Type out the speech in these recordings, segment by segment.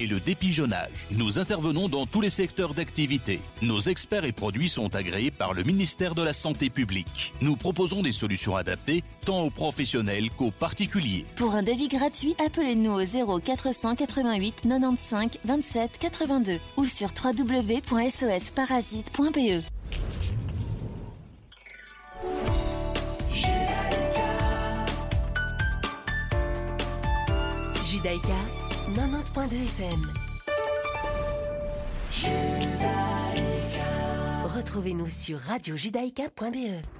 et le dépigeonnage. Nous intervenons dans tous les secteurs d'activité. Nos experts et produits sont agréés par le ministère de la Santé publique. Nous proposons des solutions adaptées tant aux professionnels qu'aux particuliers. Pour un devis gratuit, appelez-nous au 0 488 95 27 82 ou sur www.sosparasite.be. Judaïka 90.2 FM. Retrouvez-nous sur radiojudaïka.be.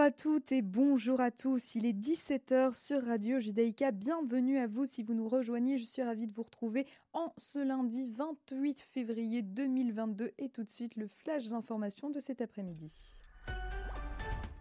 Bonjour à toutes et bonjour à tous. Il est 17h sur Radio Judaïka. Bienvenue à vous si vous nous rejoignez. Je suis ravie de vous retrouver en ce lundi 28 février 2022 et tout de suite le flash d'information de cet après-midi.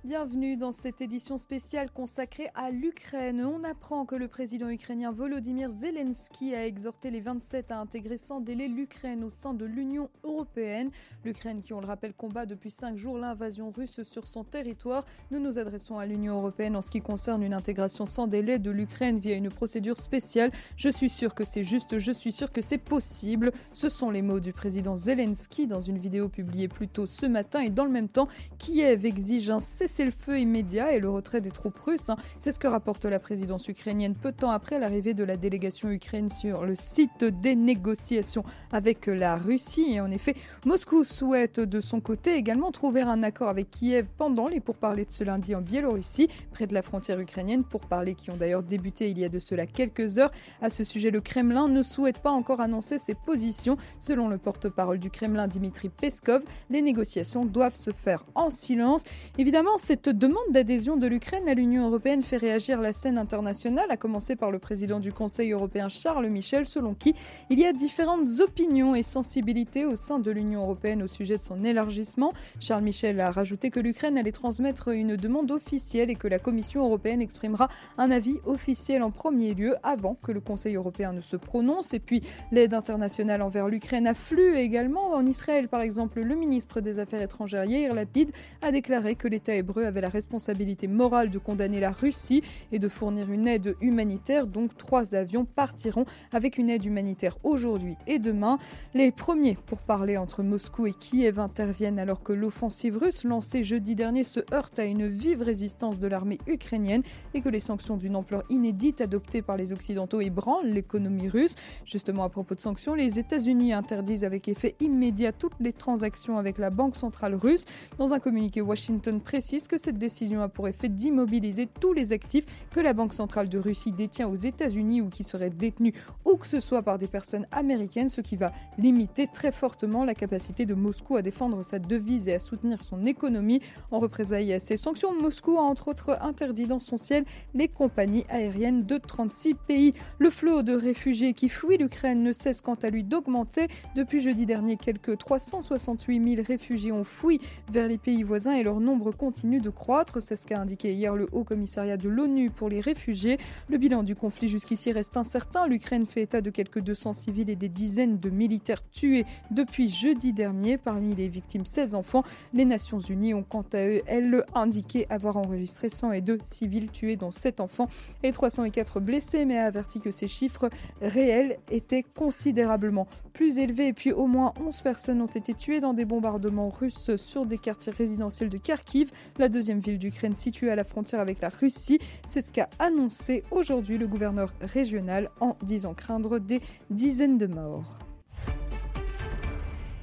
Bienvenue dans cette édition spéciale consacrée à l'Ukraine. On apprend que le président ukrainien Volodymyr Zelensky a exhorté les 27 à intégrer sans délai l'Ukraine au sein de l'Union européenne. L'Ukraine qui, on le rappelle, combat depuis cinq jours l'invasion russe sur son territoire. Nous nous adressons à l'Union européenne en ce qui concerne une intégration sans délai de l'Ukraine via une procédure spéciale. Je suis sûr que c'est juste, je suis sûr que c'est possible. Ce sont les mots du président Zelensky dans une vidéo publiée plus tôt ce matin et dans le même temps, Kiev exige un cessez c'est le feu immédiat et le retrait des troupes russes. Hein. C'est ce que rapporte la présidence ukrainienne peu de temps après l'arrivée de la délégation ukrainienne sur le site des négociations avec la Russie. Et en effet, Moscou souhaite de son côté également trouver un accord avec Kiev pendant les pourparlers de ce lundi en Biélorussie, près de la frontière ukrainienne, pourparlers qui ont d'ailleurs débuté il y a de cela quelques heures. À ce sujet, le Kremlin ne souhaite pas encore annoncer ses positions. Selon le porte-parole du Kremlin, Dimitri Peskov, les négociations doivent se faire en silence. Évidemment, cette demande d'adhésion de l'Ukraine à l'Union européenne fait réagir la scène internationale, à commencer par le président du Conseil européen Charles Michel, selon qui il y a différentes opinions et sensibilités au sein de l'Union européenne au sujet de son élargissement. Charles Michel a rajouté que l'Ukraine allait transmettre une demande officielle et que la Commission européenne exprimera un avis officiel en premier lieu avant que le Conseil européen ne se prononce. Et puis l'aide internationale envers l'Ukraine afflue également. En Israël, par exemple, le ministre des Affaires étrangères Yair Lapid a déclaré que l'État hébreu avait la responsabilité morale de condamner la Russie et de fournir une aide humanitaire. Donc trois avions partiront avec une aide humanitaire aujourd'hui et demain. Les premiers pour parler entre Moscou et Kiev interviennent alors que l'offensive russe lancée jeudi dernier se heurte à une vive résistance de l'armée ukrainienne et que les sanctions d'une ampleur inédite adoptées par les Occidentaux ébranlent l'économie russe. Justement, à propos de sanctions, les États-Unis interdisent avec effet immédiat toutes les transactions avec la Banque centrale russe. Dans un communiqué, Washington précise que cette décision a pour effet d'immobiliser tous les actifs que la Banque centrale de Russie détient aux États-Unis ou qui seraient détenus où que ce soit par des personnes américaines, ce qui va limiter très fortement la capacité de Moscou à défendre sa devise et à soutenir son économie. En représailles à ces sanctions, Moscou a entre autres interdit dans son ciel les compagnies aériennes de 36 pays. Le flot de réfugiés qui fuient l'Ukraine ne cesse quant à lui d'augmenter. Depuis jeudi dernier, quelques 368 000 réfugiés ont fui vers les pays voisins et leur nombre continue de croître. C'est ce qu'a indiqué hier le Haut Commissariat de l'ONU pour les réfugiés. Le bilan du conflit jusqu'ici reste incertain. L'Ukraine fait état de quelques 200 civils et des dizaines de militaires tués depuis jeudi dernier. Parmi les victimes, 16 enfants. Les Nations Unies ont quant à eux, elles, indiqué avoir enregistré 102 civils tués, dont 7 enfants et 304 blessés, mais a averti que ces chiffres réels étaient considérablement plus élevés. Et puis au moins 11 personnes ont été tuées dans des bombardements russes sur des quartiers résidentiels de Kharkiv. La deuxième ville d'Ukraine située à la frontière avec la Russie. C'est ce qu'a annoncé aujourd'hui le gouverneur régional en disant craindre des dizaines de morts.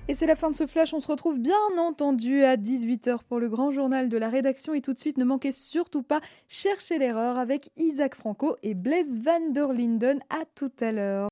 Et c'est la fin de ce flash. On se retrouve bien entendu à 18h pour le grand journal de la rédaction. Et tout de suite, ne manquez surtout pas Chercher l'erreur avec Isaac Franco et Blaise Van der Linden. À tout à l'heure.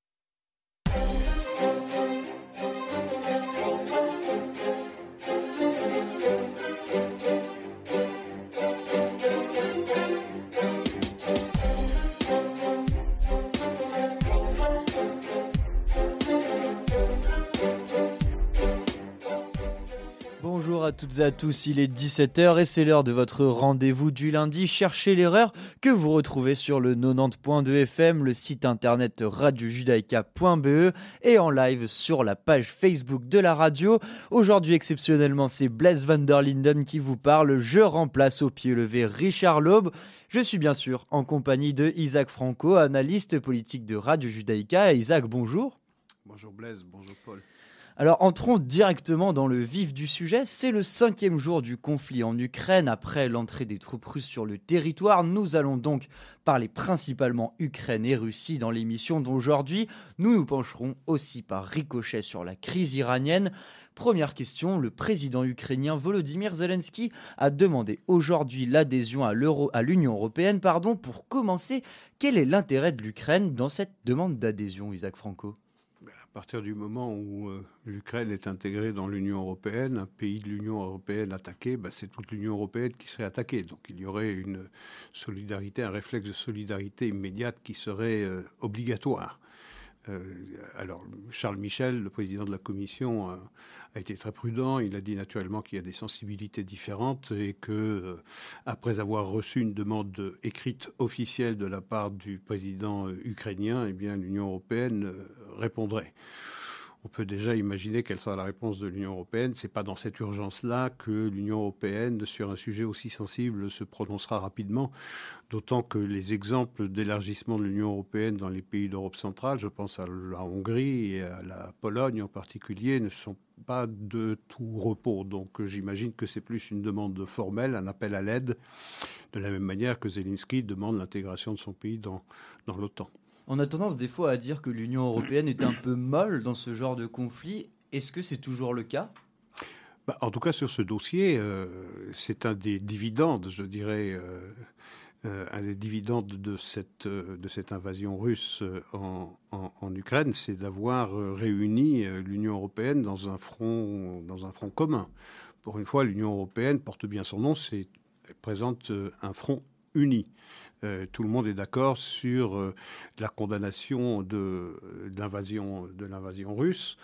À toutes et à tous, il est 17h et c'est l'heure de votre rendez-vous du lundi. Cherchez l'erreur que vous retrouvez sur le 90.2 FM, le site internet radiojudaïka.be et en live sur la page Facebook de la radio. Aujourd'hui, exceptionnellement, c'est Blaise van der Linden qui vous parle. Je remplace au pied levé Richard Laube. Je suis bien sûr en compagnie de Isaac Franco, analyste politique de Radio Judaïka. Isaac, bonjour. Bonjour Blaise, bonjour Paul. Alors entrons directement dans le vif du sujet. C'est le cinquième jour du conflit en Ukraine après l'entrée des troupes russes sur le territoire. Nous allons donc parler principalement Ukraine et Russie dans l'émission d'aujourd'hui. Nous nous pencherons aussi par ricochet sur la crise iranienne. Première question, le président ukrainien Volodymyr Zelensky a demandé aujourd'hui l'adhésion à l'Union européenne. Pardon, pour commencer, quel est l'intérêt de l'Ukraine dans cette demande d'adhésion, Isaac Franco? À partir du moment où euh, l'Ukraine est intégrée dans l'Union européenne, un pays de l'Union européenne attaqué, bah, c'est toute l'Union européenne qui serait attaquée. Donc il y aurait une solidarité, un réflexe de solidarité immédiate qui serait euh, obligatoire. Euh, alors, Charles Michel, le président de la Commission, a, été très prudent. Il a dit naturellement qu'il y a des sensibilités différentes et que, euh, après avoir reçu une demande écrite officielle de la part du président euh, ukrainien, eh bien, l'Union européenne répondrait on peut déjà imaginer quelle sera la réponse de l'Union européenne. Ce n'est pas dans cette urgence-là que l'Union européenne, sur un sujet aussi sensible, se prononcera rapidement, d'autant que les exemples d'élargissement de l'Union européenne dans les pays d'Europe centrale, je pense à la Hongrie et à la Pologne en particulier, ne sont pas de tout repos. Donc j'imagine que c'est plus une demande formelle, un appel à l'aide, de la même manière que Zelensky demande l'intégration de son pays dans, dans l'OTAN. On a tendance des fois à dire que l'Union européenne est un peu molle dans ce genre de conflit. Est-ce que c'est toujours le cas? Bah, En tout cas, sur ce dossier, euh, c'est un des dividendes, je dirais, euh, euh, un des dividendes de cette, invasion russe en, en Ukraine, c'est d'avoir réuni l'Union européenne dans un, front, dans un front commun. Pour une fois, l'Union européenne porte bien son nom, c'est présente un front uni. Euh, tout le monde est d'accord sur euh, la condamnation de, l'invasion russe.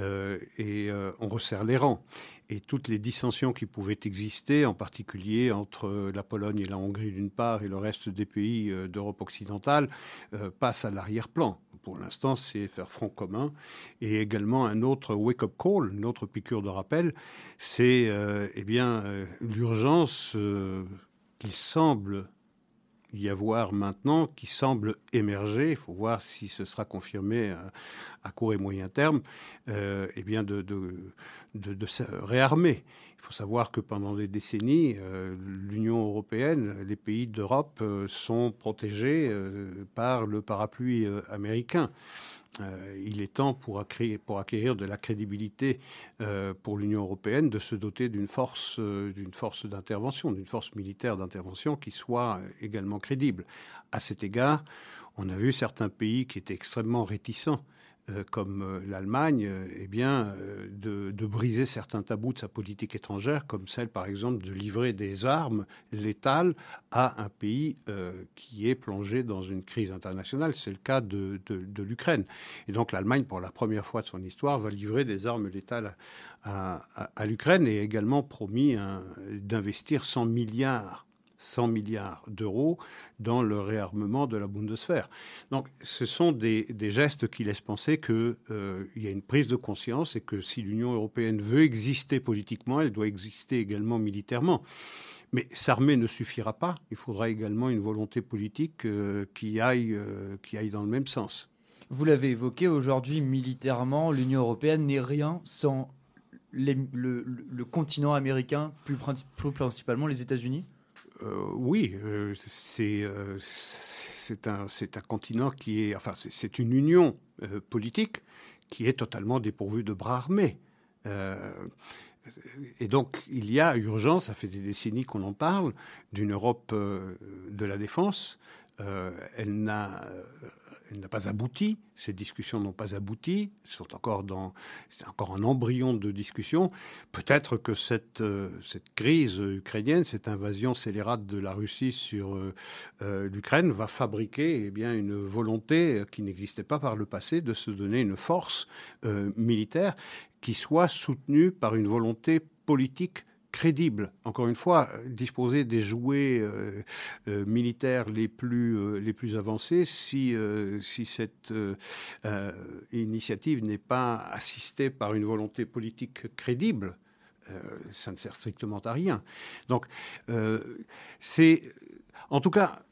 Euh, et on resserre les rangs. Et toutes les dissensions qui pouvaient exister, en particulier entre la Pologne et la Hongrie d'une part et le reste des pays d'Europe occidentale, passent à l'arrière-plan. Pour l'instant, c'est faire front commun. Et également un autre wake-up call, une autre piqûre de rappel, c'est eh bien l'urgence qui semble y avoir maintenant qui semble émerger, il faut voir si ce sera confirmé à, court et moyen terme, euh, eh bien de, de, se réarmer. Il faut savoir que pendant des décennies, euh, l'Union européenne, les pays d'Europe euh, sont protégés par le parapluie américain. Euh, il est temps pour acquérir, de la crédibilité euh, pour l'Union européenne de se doter d'une force, euh, d'une force d'intervention, d'une force militaire d'intervention qui soit également crédible. À cet égard, on a vu certains pays qui étaient extrêmement réticents comme euh, l'Allemagne, euh, eh bien, de, briser certains tabous de sa politique étrangère, comme celle, par exemple, de livrer des armes létales à un pays qui est plongé dans une crise internationale. C'est le cas de, l'Ukraine. Et donc l'Allemagne, pour la première fois de son histoire, va livrer des armes létales à, à l'Ukraine et également promis d'investir 100 milliards 100 milliards d'euros dans le réarmement de la Bundeswehr. Donc ce sont des, gestes qui laissent penser qu'il euh, y a une prise de conscience et que si l'Union européenne veut exister politiquement, elle doit exister également militairement. Mais s'armer ne suffira pas. Il faudra également une volonté politique euh, qui, aille, euh, qui aille dans le même sens. Vous l'avez évoqué, aujourd'hui, militairement, l'Union européenne n'est rien sans le, continent américain, plus principalement les États-Unis euh, oui, euh, euh, c'est un, un continent qui est, enfin, c'est une union politique qui est totalement dépourvue de bras armés. et donc, il y a urgence, ça fait des décennies qu'on en parle, d'une Europe de la défense. elle n'a n'a pas abouti. Ces discussions n'ont pas abouti. Sont encore dans, c'est encore un embryon de discussion. Peut-être que cette, euh, crise ukrainienne, cette invasion scélérate de la Russie sur euh, euh, l'Ukraine, va fabriquer eh bien une volonté qui n'existait pas par le passé de se donner une force militaire qui soit soutenue par une volonté politique crédible. Encore une fois, disposer des jouets militaires les plus, les plus avancés si, si cette initiative n'est pas assistée par une volonté politique crédible. ça ne sert strictement à rien. Donc, c'est en tout cas,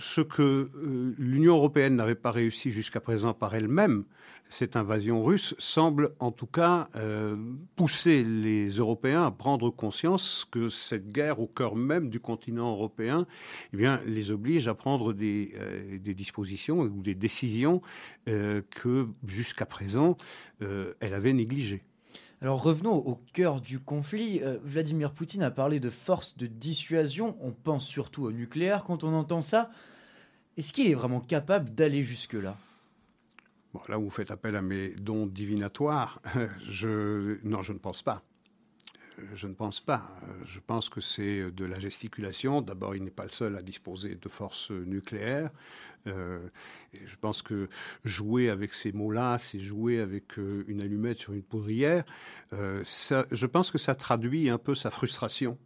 ce que euh, l'Union européenne n'avait pas réussi jusqu'à présent par elle-même, cette invasion russe, semble en tout cas euh, pousser les Européens à prendre conscience que cette guerre au cœur même du continent européen eh les oblige à prendre des, euh, des dispositions ou des décisions que jusqu'à présent elle avait négligées. Alors revenons au cœur du conflit. Vladimir Poutine a parlé de force de dissuasion. On pense surtout au nucléaire quand on entend ça. Est-ce qu'il est vraiment capable d'aller jusque-là? Bon, Là vous faites appel à mes dons divinatoires, je... non, je ne pense pas. Je ne pense pas. Je pense que c'est de la gesticulation. D'abord, il n'est pas le seul à disposer de forces nucléaires. Euh, je pense que jouer avec ces mots-là, c'est jouer avec euh, une allumette sur une poudrière. Euh, je pense que ça traduit un peu sa frustration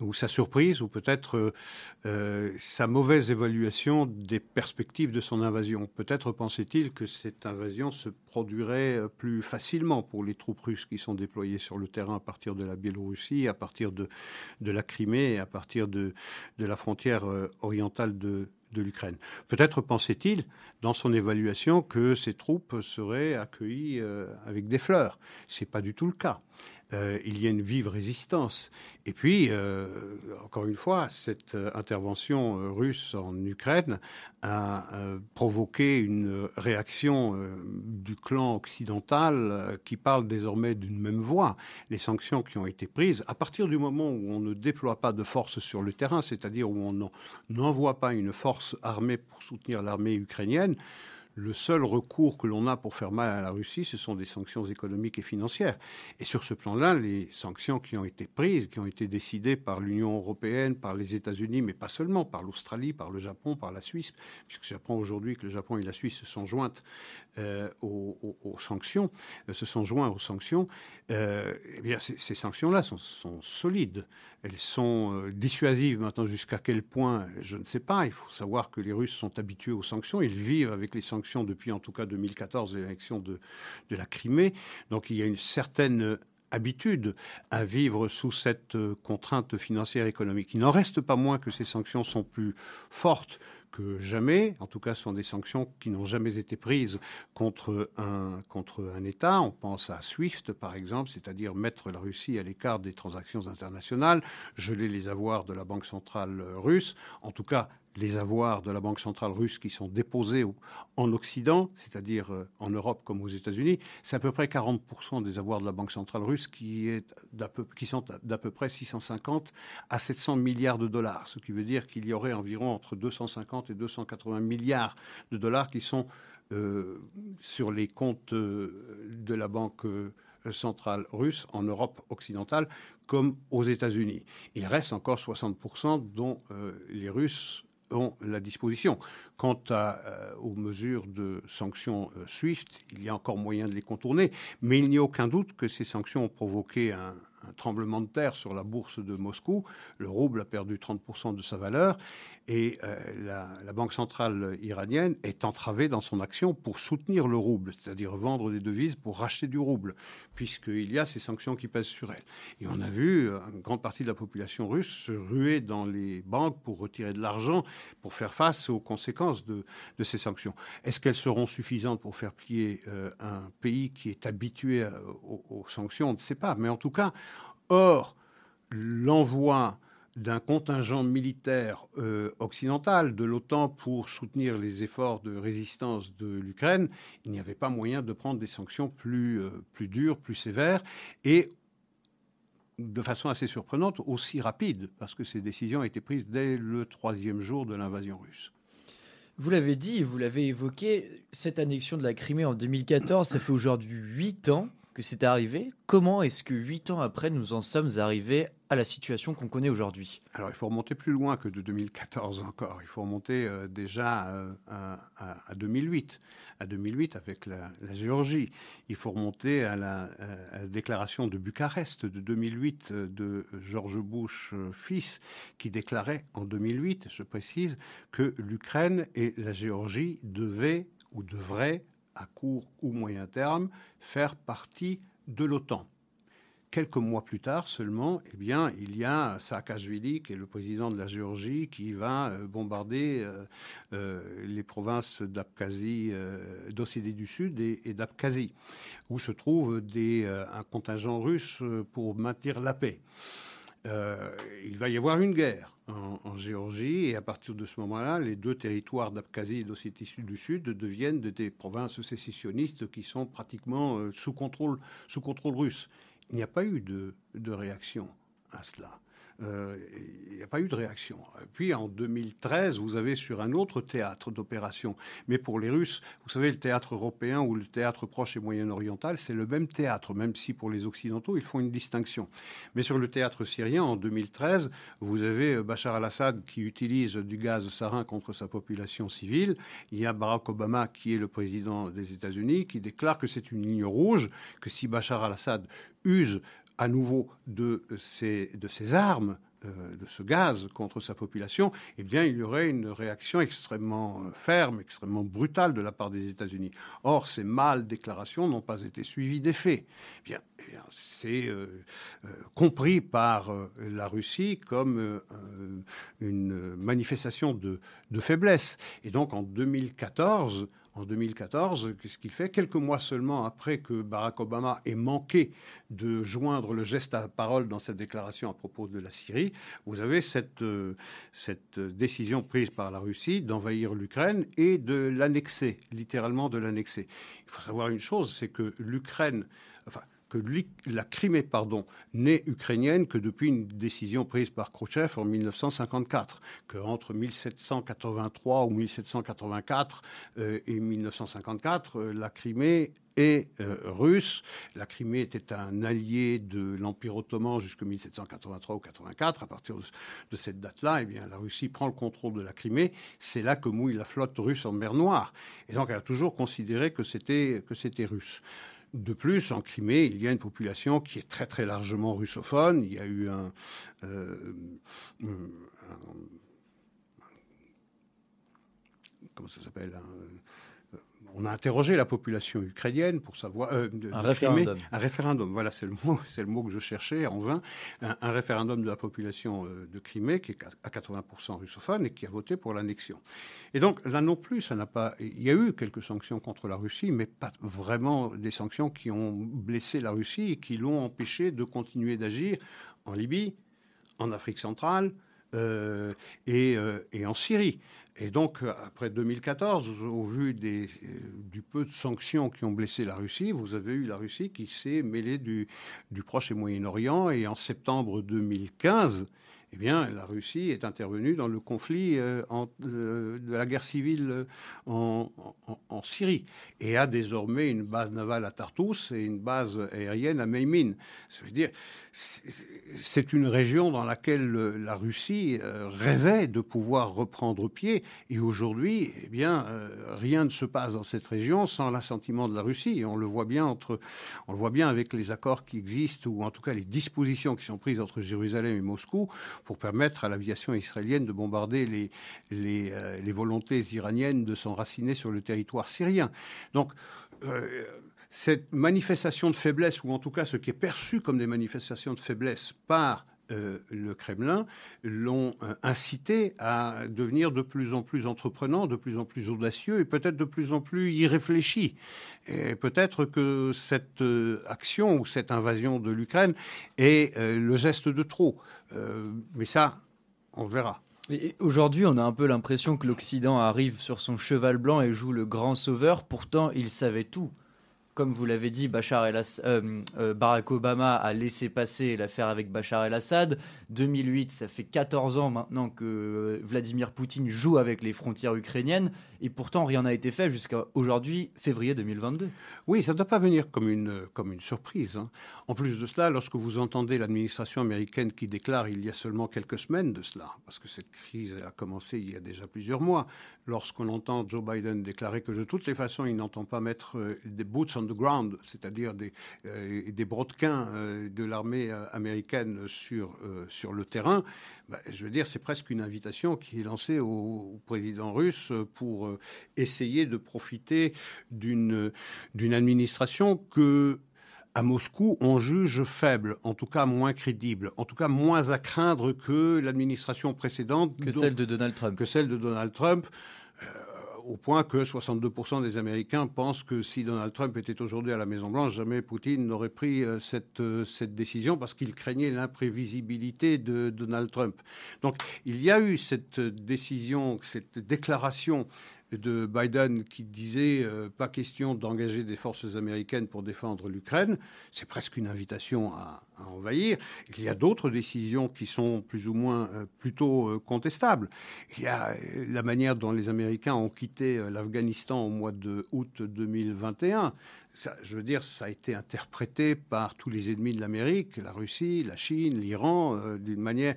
ou sa surprise, ou peut-être euh, euh, sa mauvaise évaluation des perspectives de son invasion. Peut-être pensait-il que cette invasion se produirait euh, plus facilement pour les troupes russes qui sont déployées sur le terrain à partir de la Biélorussie, à partir de, la Crimée à partir de, la frontière orientale de, de l'Ukraine. Peut-être pensait-il, dans son évaluation, que ces troupes seraient accueillies avec des fleurs. Ce n'est pas du tout le cas. Euh, il y a une vive résistance. Et puis, euh, encore une fois, cette euh, intervention russe en Ukraine a provoqué une réaction du clan occidental qui parle désormais d'une même voix. Les sanctions qui ont été prises, à partir du moment où on ne déploie pas de force sur le terrain, c'est-à-dire où on n'envoie pas une force armée pour soutenir l'armée ukrainienne, le seul recours que l'on a pour faire mal à la Russie, ce sont des sanctions économiques et financières. Et sur ce plan-là, les sanctions qui ont été prises, qui ont été décidées par l'Union européenne, par les États-Unis, mais pas seulement, par l'Australie, par le Japon, par la Suisse, puisque j'apprends aujourd'hui que le Japon et la Suisse se sont jointes euh, aux, sanctions, euh, se sont joints aux sanctions, euh, eh bien ces, sanctions-là sont, sont, solides. Elles sont dissuasives maintenant jusqu'à quel point, je ne sais pas. Il faut savoir que les Russes sont habitués aux sanctions. Ils vivent avec les sanctions depuis en tout cas 2014, l'élection de, de la Crimée. Donc il y a une certaine habitude à vivre sous cette contrainte financière économique. Il n'en reste pas moins que ces sanctions sont plus fortes jamais. En tout cas, ce sont des sanctions qui n'ont jamais été prises contre un, contre un État. On pense à SWIFT, par exemple, c'est-à-dire mettre la Russie à l'écart des transactions internationales, geler les avoirs de la Banque centrale russe. En tout cas, les avoirs de la Banque centrale russe qui sont déposés en Occident, c'est-à-dire euh, en Europe comme aux États-Unis, c'est à peu près 40% des avoirs de la Banque centrale russe qui, sont d'à peu près 650 à 700 milliards de dollars, ce qui veut dire qu'il y aurait environ entre 250 et 280 milliards de dollars qui sont euh, sur les comptes euh, de la Banque centrale russe en Europe occidentale comme aux États-Unis. Il reste encore 60% dont les Russes ont la disposition. Quant euh, aux mesures de sanctions euh, SWIFT, il y a encore moyen de les contourner, mais il n'y a aucun doute que ces sanctions ont provoqué un, un tremblement de terre sur la bourse de Moscou. Le rouble a perdu 30% de sa valeur et euh, la, Banque centrale iranienne est entravée dans son action pour soutenir le rouble, c'est-à-dire vendre des devises pour racheter du rouble, puisqu'il y a ces sanctions qui pèsent sur elle. Et on a vu euh, une grande partie de la population russe se ruer dans les banques pour retirer de l'argent, pour faire face aux conséquences de, ces sanctions. Est-ce qu'elles seront suffisantes pour faire plier euh, un pays qui est habitué aux, aux sanctions? On ne sait pas. Mais en tout cas, Or, l'envoi d'un contingent militaire euh, occidental de l'OTAN pour soutenir les efforts de résistance de l'Ukraine, il n'y avait pas moyen de prendre des sanctions plus, euh, plus dures, plus sévères et de façon assez surprenante, aussi rapide, parce que ces décisions ont été prises dès le troisième jour de l'invasion russe. Vous l'avez dit, vous l'avez évoqué, cette annexion de la Crimée en 2014, ça fait aujourd'hui huit ans que c'est arrivé. Comment est-ce que huit ans après, nous en sommes arrivés à à la situation qu'on connaît aujourd'hui? Alors il faut remonter plus loin que de 2014 encore. Il faut remonter euh, déjà euh, à, 2008. À 2008 avec la, Géorgie. Il faut remonter à la, déclaration de Bucarest de 2008 de George Bush fils qui déclarait en 2008, je précise, que l'Ukraine et la Géorgie devaient ou devraient à court ou moyen terme faire partie de l'OTAN quelques mois plus tard seulement, eh bien, il y a Saakashvili, qui est le président de la Géorgie, qui va euh, bombarder euh, euh, les provinces d'Abkhazie, d'Ossétie du Sud et, d'Abkhazie, où se trouve des, un contingent russe pour maintenir la paix. Il va y avoir une guerre en, Géorgie et à partir de ce moment-là, les deux territoires d'Abkhazie et d'Ossétie du Sud deviennent des provinces sécessionnistes qui sont pratiquement sous, contrôle, sous contrôle russe. Il n'y a pas eu de, réaction à cela. Euh, il n'y a pas eu de réaction. Puis en 2013, vous avez sur un autre théâtre d'opération, mais pour les Russes, vous savez, le théâtre européen ou le théâtre proche et moyen-oriental, c'est le même théâtre, même si pour les Occidentaux, ils font une distinction. Mais sur le théâtre syrien, en 2013, vous avez euh, Bachar al-Assad qui utilise du gaz sarin contre sa population civile. Il y a Barack Obama, qui est le président des États-Unis, qui déclare que c'est une ligne rouge, que si Bachar al-Assad use à nouveau de ces, armes, euh, de ce gaz contre sa population, eh bien, il y aurait une réaction extrêmement euh, ferme, extrêmement brutale de la part des États-Unis. Or, ces mâles déclarations n'ont pas été suivies d'effet. Eh bien, eh c'est euh, compris par la Russie comme une manifestation de, de, faiblesse. Et donc, en 2014, en 2014. Qu'est-ce qu'il fait? Quelques mois seulement après que Barack Obama ait manqué de joindre le geste à la parole dans cette déclaration à propos de la Syrie, vous avez cette, euh, cette décision prise par la Russie d'envahir l'Ukraine et de l'annexer, littéralement de l'annexer. Il faut savoir une chose, c'est que l'Ukraine, que la Crimée pardon, n'est ukrainienne que depuis une décision prise par Khrouchtchev en 1954, qu'entre 1783 ou 1784 euh, et 1954, euh, la Crimée est euh, russe. La Crimée était un allié de l'Empire ottoman jusqu'en 1783 ou 84. À partir de, cette date-là, eh bien, la Russie prend le contrôle de la Crimée. C'est là que mouille la flotte russe en mer Noire. Et donc, elle a toujours considéré que c'était russe. De plus, en Crimée, il y a une population qui est très très largement russophone. Il y a eu un, euh, comment ça s'appelle on a interrogé la population ukrainienne pour savoir. Euh, un référendum. un référendum, voilà, c'est le mot, c'est le mot que je cherchais en vain. Un, référendum de la population euh, de Crimée qui est à 80% russophone et qui a voté pour l'annexion. Et donc là non plus, ça n'a pas. Il y a eu quelques sanctions contre la Russie, mais pas vraiment des sanctions qui ont blessé la Russie et qui l'ont empêché de continuer d'agir en Libye, en Afrique centrale euh, et, et en Syrie. Et donc, après 2014, au vu des, du peu de sanctions qui ont blessé la Russie, vous avez eu la Russie qui s'est mêlée du, du Proche et Moyen-Orient. Et en septembre 2015, eh bien, la Russie est intervenue dans le conflit euh, euh, de la guerre civile euh, en, Syrie et a désormais une base navale à Tartous et une base aérienne à Meymin. Ça veut dire, c'est une région dans laquelle la Russie rêvait de pouvoir reprendre pied et aujourd'hui, eh bien, rien ne se passe dans cette région sans l'assentiment de la Russie. On le voit bien entre, on le voit bien avec les accords qui existent ou en tout cas les dispositions qui sont prises entre Jérusalem et Moscou pour permettre à l'aviation israélienne de bombarder les, euh, les volontés iraniennes de s'enraciner sur le territoire syrien. Donc, euh, cette manifestation de faiblesse, ou en tout cas ce qui est perçu comme des manifestations de faiblesse par euh, le Kremlin l'ont incité à devenir de plus en plus entreprenant, de plus en plus audacieux et peut-être de plus en plus irréfléchi. Et peut-être que cette action ou cette invasion de l'Ukraine est le geste de trop. Euh, mais ça, on verra. Aujourd'hui, on a un peu l'impression que l'Occident arrive sur son cheval blanc et joue le grand sauveur. Pourtant, il savait tout. Comme vous l'avez dit, Bachar el euh, euh, Barack Obama a laissé passer l'affaire avec Bachar el-Assad. 2008, ça fait 14 ans maintenant que euh, Vladimir Poutine joue avec les frontières ukrainiennes, et pourtant rien n'a été fait jusqu'à aujourd'hui, février 2022. Oui, ça ne doit pas venir comme une, comme une surprise. Hein. En plus de cela, lorsque vous entendez l'administration américaine qui déclare il y a seulement quelques semaines de cela, parce que cette crise a commencé il y a déjà plusieurs mois, lorsqu'on entend Joe Biden déclarer que de toutes les façons, il n'entend pas mettre des boots on the ground, c'est-à-dire des, euh, des brodequins euh, de l'armée euh, américaine sur, sur le terrain, bah, je veux dire, c'est presque une invitation qui est lancée au, président russe pour essayer de profiter d'une administration que à Moscou, on juge faible, en tout cas moins crédible, en tout cas moins à craindre que l'administration précédente. Que celle de Donald Trump. Que celle de Donald Trump au point que 62% des Américains pensent que si Donald Trump était aujourd'hui à la Maison-Blanche, jamais Poutine n'aurait pris euh, cette, euh, cette décision parce qu'il craignait l'imprévisibilité de Donald Trump. Donc il y a eu cette décision, cette déclaration de Biden qui disait euh, pas question d'engager des forces américaines pour défendre l'Ukraine, c'est presque une invitation à, envahir. Il y a d'autres décisions qui sont plus ou moins euh, plutôt euh, contestables. Il y a la manière dont les Américains ont quitté l'Afghanistan au mois de août 2021 je veux dire, ça a été interprété par tous les ennemis de l'Amérique, la Russie, la Chine, l'Iran, euh, d'une manière,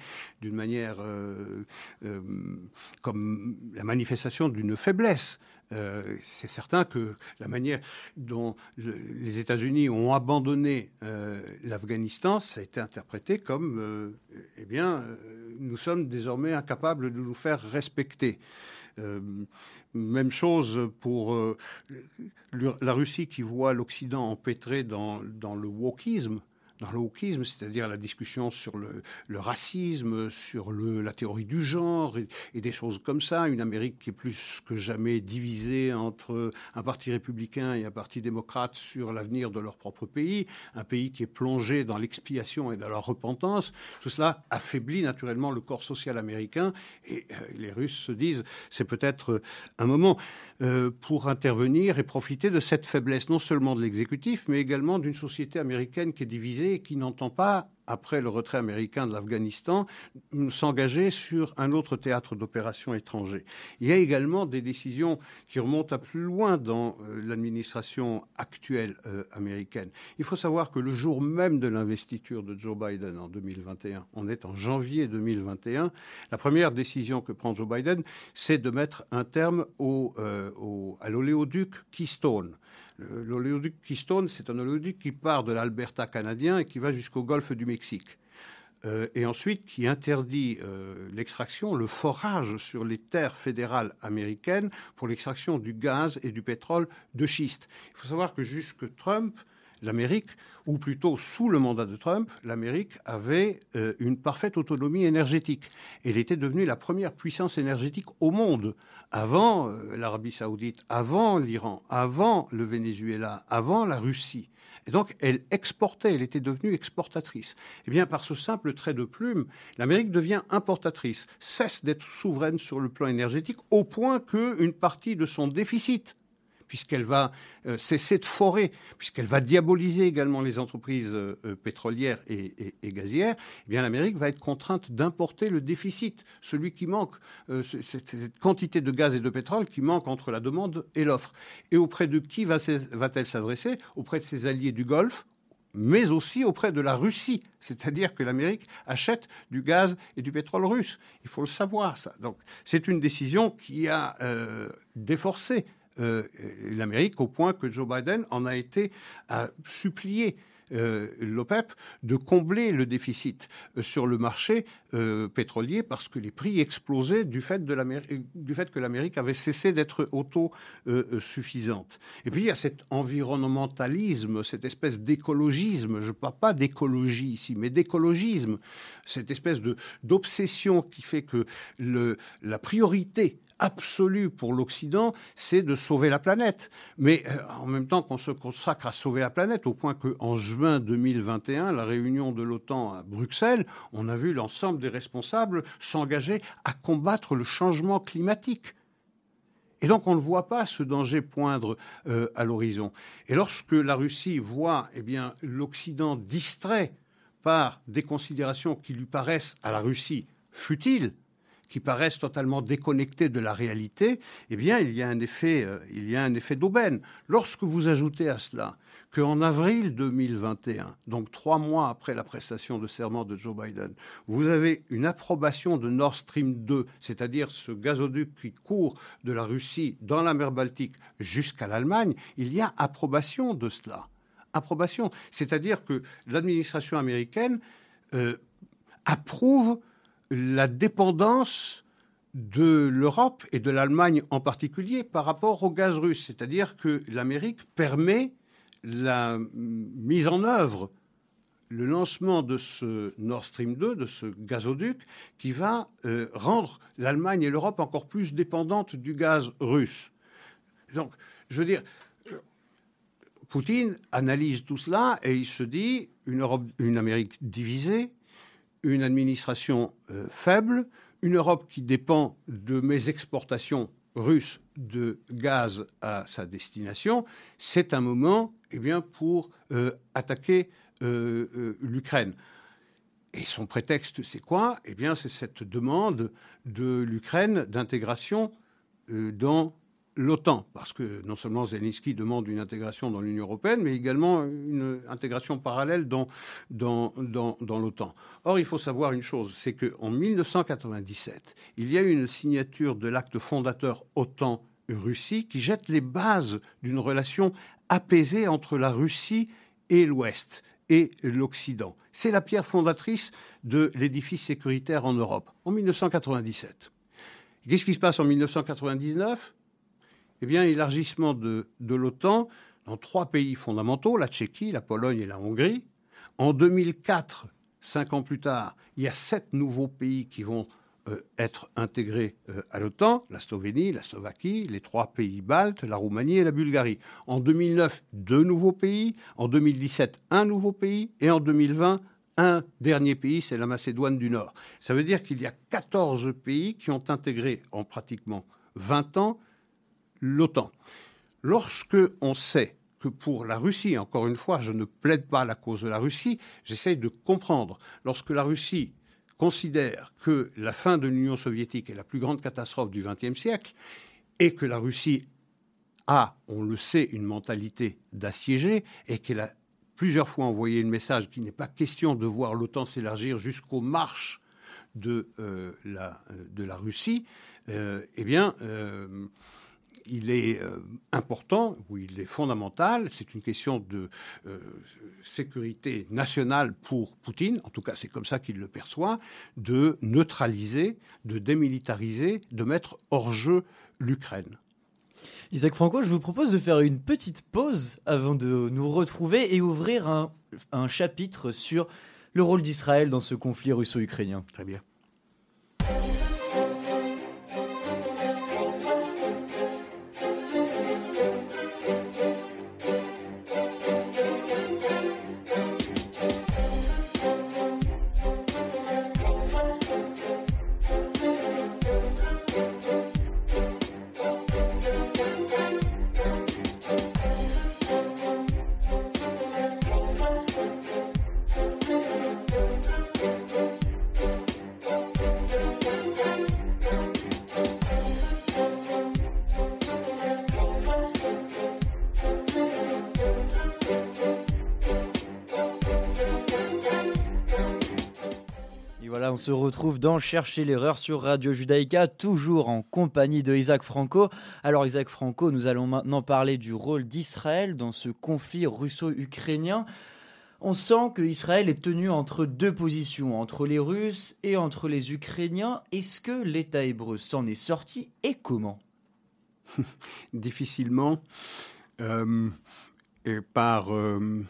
euh, euh, comme la manifestation d'une faiblesse. C'est certain que la manière dont les États-Unis ont abandonné l'Afghanistan, ça a été interprété comme, eh bien, nous sommes désormais incapables de nous faire respecter. Même chose pour euh, la Russie qui voit l'Occident empêtré dans, dans le wokisme dans le c'est-à-dire la discussion sur le, racisme, sur la théorie du genre et, des choses comme ça. Une Amérique qui est plus que jamais divisée entre un parti républicain et un parti démocrate sur l'avenir de leur propre pays, un pays qui est plongé dans l'expiation et dans la repentance. Tout cela affaiblit naturellement le corps social américain et euh, les Russes se disent c'est peut-être un moment euh, pour intervenir et profiter de cette faiblesse non seulement de l'exécutif mais également d'une société américaine qui est divisée qui n'entend pas, après le retrait américain de l'Afghanistan, s'engager sur un autre théâtre d'opération étranger. Il y a également des décisions qui remontent à plus loin dans euh, l'administration actuelle euh, américaine. Il faut savoir que le jour même de l'investiture de Joe Biden en 2021, on est en janvier 2021, la première décision que prend Joe Biden, c'est de mettre un terme au, euh, à l'oléoduc Keystone. L'oléoduc Keystone, c'est un oléoduc qui part de l'Alberta canadien et qui va jusqu'au golfe du Mexique. Euh, et ensuite qui interdit euh, l'extraction, le forage sur les terres fédérales américaines pour l'extraction du gaz et du pétrole de schiste. Il faut savoir que jusque Trump, l'Amérique, ou plutôt sous le mandat de Trump, l'Amérique avait euh, une parfaite autonomie énergétique. Elle était devenue la première puissance énergétique au monde, avant euh, l'Arabie saoudite, avant l'Iran, avant le Venezuela, avant la Russie. Et donc, elle exportait, elle était devenue exportatrice. Eh bien, par ce simple trait de plume, l'Amérique devient importatrice, cesse d'être souveraine sur le plan énergétique, au point qu'une partie de son déficit puisqu'elle va euh, cesser de forer, puisqu'elle va diaboliser également les entreprises euh, euh, pétrolières et, gazières, eh l'Amérique va être contrainte d'importer le déficit, celui qui manque, cette, quantité de gaz et de pétrole qui manque entre la demande et l'offre. Et auprès de qui va-t-elle s'adresser? Auprès de ses alliés du Golfe, mais aussi auprès de la Russie. C'est-à-dire que l'Amérique achète du gaz et du pétrole russe. Il faut le savoir. Donc, c'est une décision qui a déforcé euh, l'Amérique au point que Joe Biden en a été à supplier euh, l'OPEP de combler le déficit euh, sur le marché pétrolier parce que les prix explosaient du fait, de du fait que l'Amérique avait cessé d'être autosuffisante. Et puis il y a cet environnementalisme, cette espèce d'écologisme, je ne parle pas d'écologie ici, mais d'écologisme, cette espèce d'obsession qui fait que la priorité absolue pour l'Occident, c'est de sauver la planète. Mais euh, en même temps qu'on se consacre à sauver la planète, au point qu'en juin 2021, la réunion de l'OTAN à Bruxelles, on a vu l'ensemble des responsables s'engager à combattre le changement climatique. Et donc on ne voit pas ce danger poindre euh, à l'horizon. Et lorsque la Russie voit eh l'Occident distrait par des considérations qui lui paraissent à la Russie futiles, qui paraissent totalement déconnectées de la réalité, eh bien, il y a un effet, euh, il y a un effet d'aubaine. Lorsque vous ajoutez à cela qu'en avril 2021, donc trois mois après la prestation de serment de Joe Biden, vous avez une approbation de Nord Stream 2, c'est-à-dire ce gazoduc qui court de la Russie dans la mer Baltique jusqu'à l'Allemagne, il y a approbation de cela. Approbation, c'est-à-dire que l'administration américaine euh, approuve la dépendance de l'Europe et de l'Allemagne en particulier par rapport au gaz russe. C'est-à-dire que l'Amérique permet la mise en œuvre, le lancement de ce Nord Stream 2, de ce gazoduc, qui va euh, rendre l'Allemagne et l'Europe encore plus dépendantes du gaz russe. Donc, je veux dire, Poutine analyse tout cela et il se dit une, Europe, une Amérique divisée, une administration euh, faible, une Europe qui dépend de mes exportations russes de gaz à sa destination, c'est un moment eh pour euh, attaquer euh, l'Ukraine. Et son prétexte, c'est quoi? Eh bien, c'est cette demande de l'Ukraine d'intégration dans l'OTAN, parce que non seulement Zelensky demande une intégration dans l'Union européenne, mais également une intégration parallèle dans, l'OTAN. Or, il faut savoir une chose, c'est qu'en 1997, il y a eu une signature de l'acte fondateur OTAN-Russie qui jette les bases d'une relation apaisée entre la Russie et l'Ouest et l'Occident. C'est la pierre fondatrice de l'édifice sécuritaire en Europe, en 1997. Qu'est-ce qui se passe en 1999 eh bien, élargissement de, l'OTAN dans trois pays fondamentaux, la Tchéquie, la Pologne et la Hongrie. En 2004, cinq ans plus tard, il y a sept nouveaux pays qui vont euh, être intégrés euh, à l'OTAN, la Slovénie, la Slovaquie, les trois pays baltes, la Roumanie et la Bulgarie. En 2009, deux nouveaux pays. En 2017, un nouveau pays. Et en 2020, un dernier pays, c'est la Macédoine du Nord. Ça veut dire qu'il y a 14 pays qui ont intégré en pratiquement 20 ans l'OTAN. Lorsque on sait que pour la Russie, encore une fois, je ne plaide pas la cause de la Russie, j'essaye de comprendre. Lorsque la Russie considère que la fin de l'Union soviétique est la plus grande catastrophe du XXe siècle et que la Russie a, on le sait, une mentalité d'assiégé et qu'elle a plusieurs fois envoyé le message qu'il n'est pas question de voir l'OTAN s'élargir jusqu'aux marches de, euh, la, de la Russie, euh, eh bien, euh, il est euh, important, ou il est fondamental, c'est une question de euh, sécurité nationale pour Poutine, en tout cas c'est comme ça qu'il le perçoit, de neutraliser, de démilitariser, de mettre hors jeu l'Ukraine. Isaac Franco, je vous propose de faire une petite pause avant de nous retrouver et ouvrir un, un chapitre sur le rôle d'Israël dans ce conflit russo-ukrainien. Très bien. On se retrouve dans Chercher l'erreur sur Radio Judaïka, toujours en compagnie de Isaac Franco. Alors Isaac Franco, nous allons maintenant parler du rôle d'Israël dans ce conflit russo-ukrainien. On sent que Israël est tenu entre deux positions, entre les Russes et entre les Ukrainiens. Est-ce que l'État hébreu s'en est sorti et comment? Difficilement. Euh, et par euh,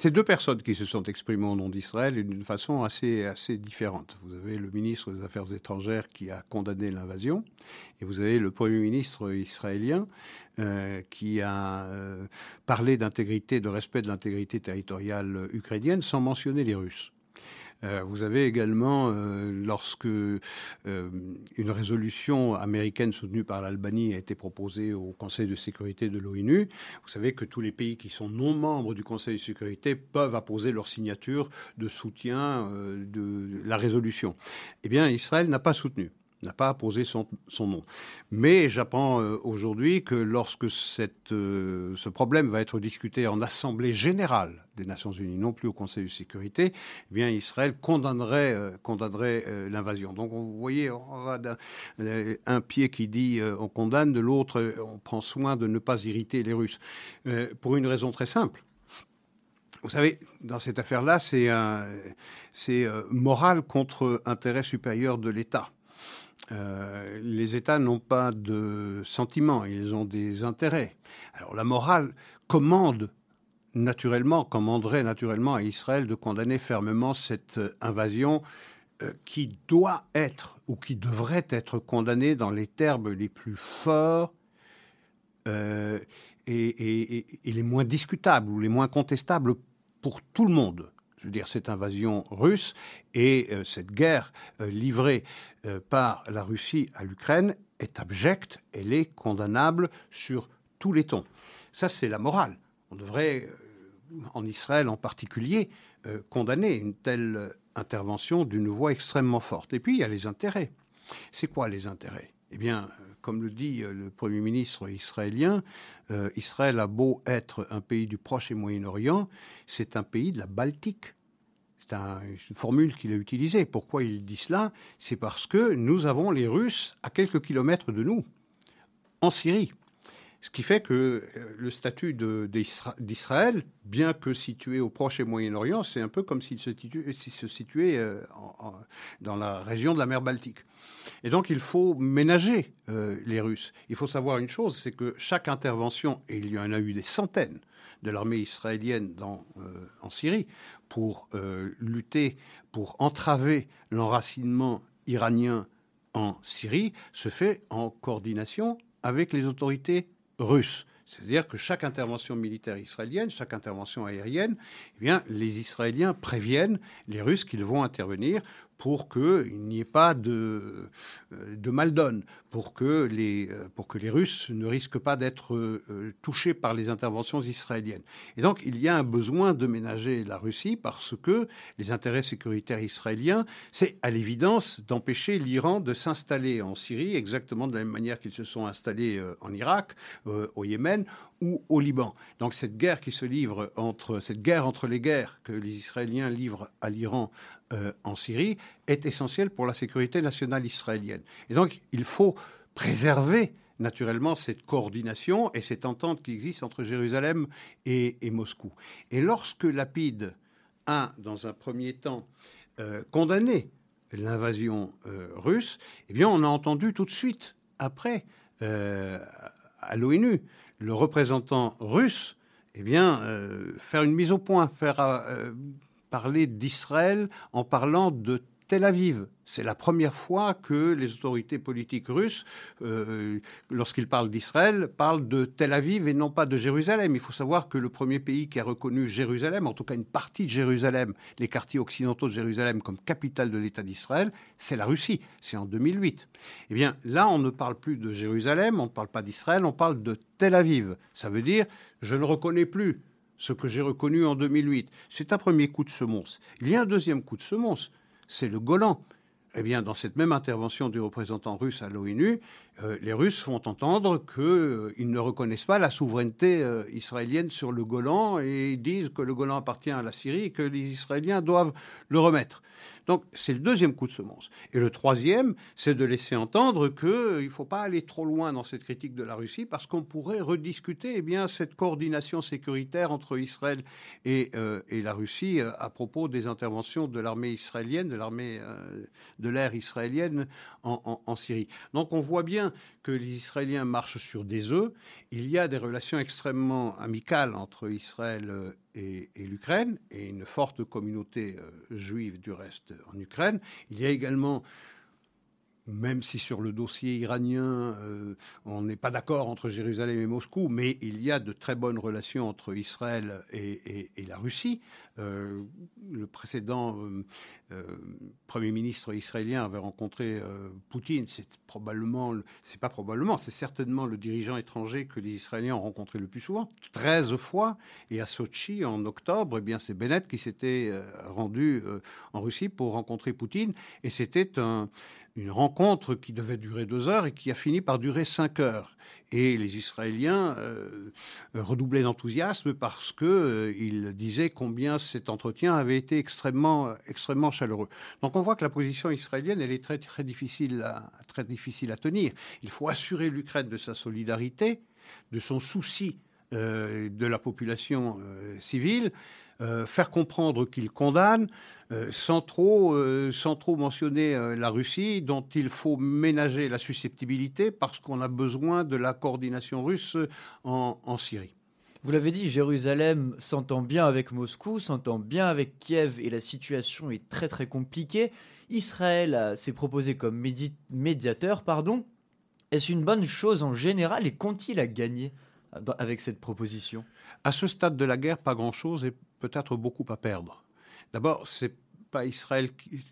c'est deux personnes qui se sont exprimées au nom d'Israël d'une façon assez, assez différente. Vous avez le ministre des Affaires étrangères qui a condamné l'invasion, et vous avez le Premier ministre israélien euh, qui a euh, parlé d'intégrité, de respect de l'intégrité territoriale ukrainienne sans mentionner les Russes. Euh, vous avez également, euh, lorsque euh, une résolution américaine soutenue par l'Albanie a été proposée au Conseil de sécurité de l'ONU, vous savez que tous les pays qui sont non membres du Conseil de sécurité peuvent apposer leur signature de soutien de la résolution. Eh bien, Israël n'a pas soutenu n'a pas posé son, nom. Mais j'apprends euh, aujourd'hui que lorsque euh, ce problème va être discuté en Assemblée générale des Nations Unies, non plus au Conseil de sécurité, eh bien Israël condamnerait, euh, condamnerait l'invasion. Donc vous voyez, on va d'un pied qui dit on condamne, de l'autre on prend soin de ne pas irriter les Russes. pour une raison très simple. Vous savez, dans cette affaire-là, c'est moral contre intérêt supérieur de l'État. Euh, les États n'ont pas de sentiments, ils ont des intérêts. Alors la morale commande naturellement, commanderait naturellement à Israël de condamner fermement cette invasion euh, qui doit être ou qui devrait être condamnée dans les termes les plus forts euh, et, les moins discutables ou les moins contestables pour tout le monde je veux dire, cette invasion russe et euh, cette guerre euh, livrée euh, par la Russie à l'Ukraine est abjecte, elle est condamnable sur tous les tons. Ça, c'est la morale. On devrait, en Israël en particulier, condamner une telle intervention d'une voix extrêmement forte. Et puis, il y a les intérêts. C'est quoi les intérêts? Eh bien, comme le dit le Premier ministre israélien, Israël a beau être un pays du Proche et Moyen-Orient, c'est un pays de la Baltique. C'est une formule qu'il a utilisée. Pourquoi il dit cela? C'est parce que nous avons les Russes à quelques kilomètres de nous, en Syrie. Ce qui fait que euh, le statut d'Israël, bien que situé au Proche et Moyen-Orient, c'est un peu comme s'il se, situait euh, dans la région de la mer Baltique. Et donc il faut ménager euh, les Russes. Il faut savoir une chose, c'est que chaque intervention, et il y en a eu des centaines, de l'armée israélienne dans, en Syrie pour lutter, pour entraver l'enracinement iranien en Syrie, se fait en coordination avec les autorités russe. C'est-à-dire que chaque intervention militaire israélienne, chaque intervention aérienne, eh bien, les Israéliens préviennent les Russes qu'ils vont intervenir pour qu'il n'y ait pas de, euh, de mal-donne, pour, que les, euh, pour que les Russes ne risquent pas d'être euh, touchés par les interventions israéliennes. Et donc, il y a un besoin de ménager la Russie parce que les intérêts sécuritaires israéliens, c'est à l'évidence d'empêcher l'Iran de s'installer en Syrie, exactement de la même manière qu'ils se sont installés en Irak, au Yémen ou au Liban. Donc cette guerre qui se livre entre cette guerre entre les guerres que les Israéliens livrent à l'Iran euh, en Syrie est essentielle pour la sécurité nationale israélienne. Et donc il faut préserver naturellement cette coordination et cette entente qui existe entre Jérusalem et, Moscou. Et lorsque Lapide a, dans un premier temps, euh, condamné l'invasion euh, russe, eh bien on a entendu tout de suite après à l'ONU le représentant russe eh bien, faire une mise au point, faire parler d'Israël en parlant de Tel Aviv. C'est la première fois que les autorités politiques russes, euh, lorsqu'ils parlent d'Israël, parlent de Tel Aviv et non pas de Jérusalem. Il faut savoir que le premier pays qui a reconnu Jérusalem, en tout cas une partie de Jérusalem, les quartiers occidentaux de Jérusalem comme capitale de l'État d'Israël, c'est la Russie. C'est en 2008. Eh bien, là, on ne parle plus de Jérusalem, on ne parle pas d'Israël, on parle de Tel Aviv. Ça veut dire, je ne reconnais plus ce que j'ai reconnu en 2008. C'est un premier coup de semonce. Il y a un deuxième coup de semonce c'est le Golan. Eh bien, dans cette même intervention du représentant russe à l'ONU, euh, les Russes font entendre qu'ils euh, ne reconnaissent pas la souveraineté euh, israélienne sur le Golan et disent que le Golan appartient à la Syrie et que les Israéliens doivent le remettre. Donc c'est le deuxième coup de semence. Et le troisième, c'est de laisser entendre qu'il ne faut pas aller trop loin dans cette critique de la Russie parce qu'on pourrait rediscuter eh bien, cette coordination sécuritaire entre Israël et, euh, la Russie euh, à propos des interventions de l'armée israélienne, de l'armée euh, de l'air israélienne en, Syrie. Donc on voit bien que les Israéliens marchent sur des œufs. Il y a des relations extrêmement amicales entre Israël et, l'Ukraine, et une forte communauté euh, juive du reste en Ukraine. Il y a également même si sur le dossier iranien, euh, on n'est pas d'accord entre Jérusalem et Moscou, mais il y a de très bonnes relations entre Israël et, la Russie. Euh, le précédent euh, Premier ministre israélien avait rencontré Poutine. C'est probablement, c'est pas probablement, c'est certainement le dirigeant étranger que les Israéliens ont rencontré le plus souvent, 13 fois. Et à Sochi, en octobre, eh bien, c'est Bennett qui s'était rendu en Russie pour rencontrer Poutine. Et c'était un une rencontre qui devait durer deux heures et qui a fini par durer cinq heures. Et les Israéliens euh, redoublaient d'enthousiasme parce qu'ils euh, disaient combien cet entretien avait été extrêmement, extrêmement chaleureux. Donc on voit que la position israélienne, elle est très, très, difficile, à, très difficile à tenir. Il faut assurer l'Ukraine de sa solidarité, de son souci euh, de la population civile, euh, faire comprendre qu'il condamne, euh, sans, trop, euh, sans trop mentionner la Russie, dont il faut ménager la susceptibilité parce qu'on a besoin de la coordination russe en, en Syrie. Vous l'avez dit, Jérusalem s'entend bien avec Moscou, s'entend bien avec Kiev et la situation est très très compliquée. Israël s'est proposé comme médiateur, pardon. Est-ce une bonne chose en général et qu'ont-ils à gagner avec cette proposition? À ce stade de la guerre, pas grand-chose et peut-être beaucoup à perdre. D'abord, c'est pas Israël qui...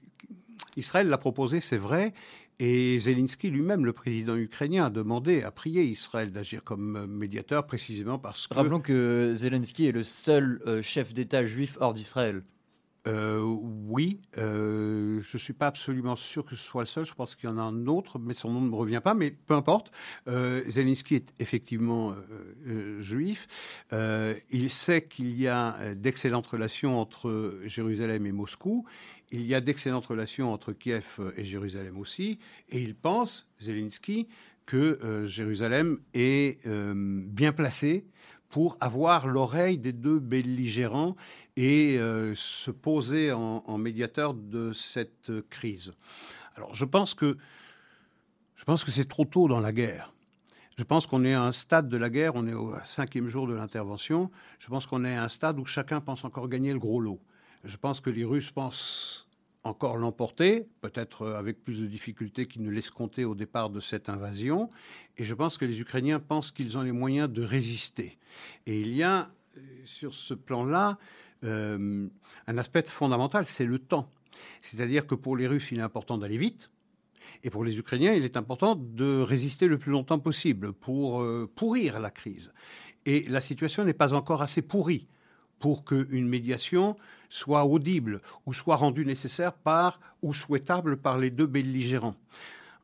Israël l'a proposé, c'est vrai, et Zelensky lui-même, le président ukrainien, a demandé, a prié Israël d'agir comme médiateur précisément parce que... Rappelons que Zelensky est le seul euh, chef d'État juif hors d'Israël. Euh, oui, euh, je ne suis pas absolument sûr que ce soit le seul. Je pense qu'il y en a un autre, mais son nom ne me revient pas. Mais peu importe. Euh, Zelensky est effectivement juif. il sait qu'il y a d'excellentes relations entre Jérusalem et Moscou. Il y a d'excellentes relations entre Kiev et Jérusalem aussi. Et il pense, Zelensky, que Jérusalem est bien placée pour avoir l'oreille des deux belligérants et euh, se poser en, médiateur de cette crise. Alors je pense que je pense que c'est trop tôt dans la guerre. Je pense qu'on est à un stade de la guerre, on est au cinquième jour de l'intervention. Je pense qu'on est à un stade où chacun pense encore gagner le gros lot. Je pense que les Russes pensent encore l'emporter, peut-être avec plus de difficultés qu'ils ne l'escomptaient au départ de cette invasion. Et je pense que les Ukrainiens pensent qu'ils ont les moyens de résister. Et il y a, euh, sur ce plan-là, euh, un aspect fondamental, c'est le temps. C'est-à-dire que pour les Russes, il est important d'aller vite. Et pour les Ukrainiens, il est important de résister le plus longtemps possible pour euh, pourrir la crise. Et la situation n'est pas encore assez pourrie pour qu'une médiation soit audible ou soit rendue nécessaire par ou souhaitable par les deux belligérants.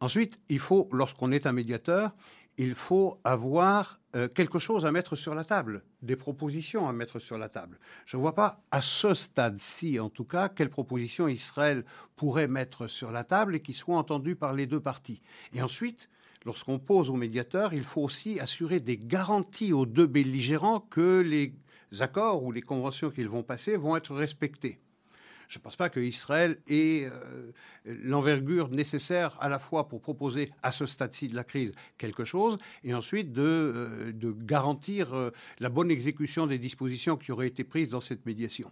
Ensuite, il faut, lorsqu'on est un médiateur, il faut avoir euh, quelque chose à mettre sur la table, des propositions à mettre sur la table. Je ne vois pas, à ce stade-ci en tout cas, quelles propositions Israël pourrait mettre sur la table et qui soient entendues par les deux parties. Et ensuite, lorsqu'on pose au médiateur, il faut aussi assurer des garanties aux deux belligérants que les accords ou les conventions qu'ils vont passer vont être respectés. Je ne pense pas qu'Israël ait euh, l'envergure nécessaire à la fois pour proposer à ce stade-ci de la crise quelque chose et ensuite de, euh, de garantir euh, la bonne exécution des dispositions qui auraient été prises dans cette médiation.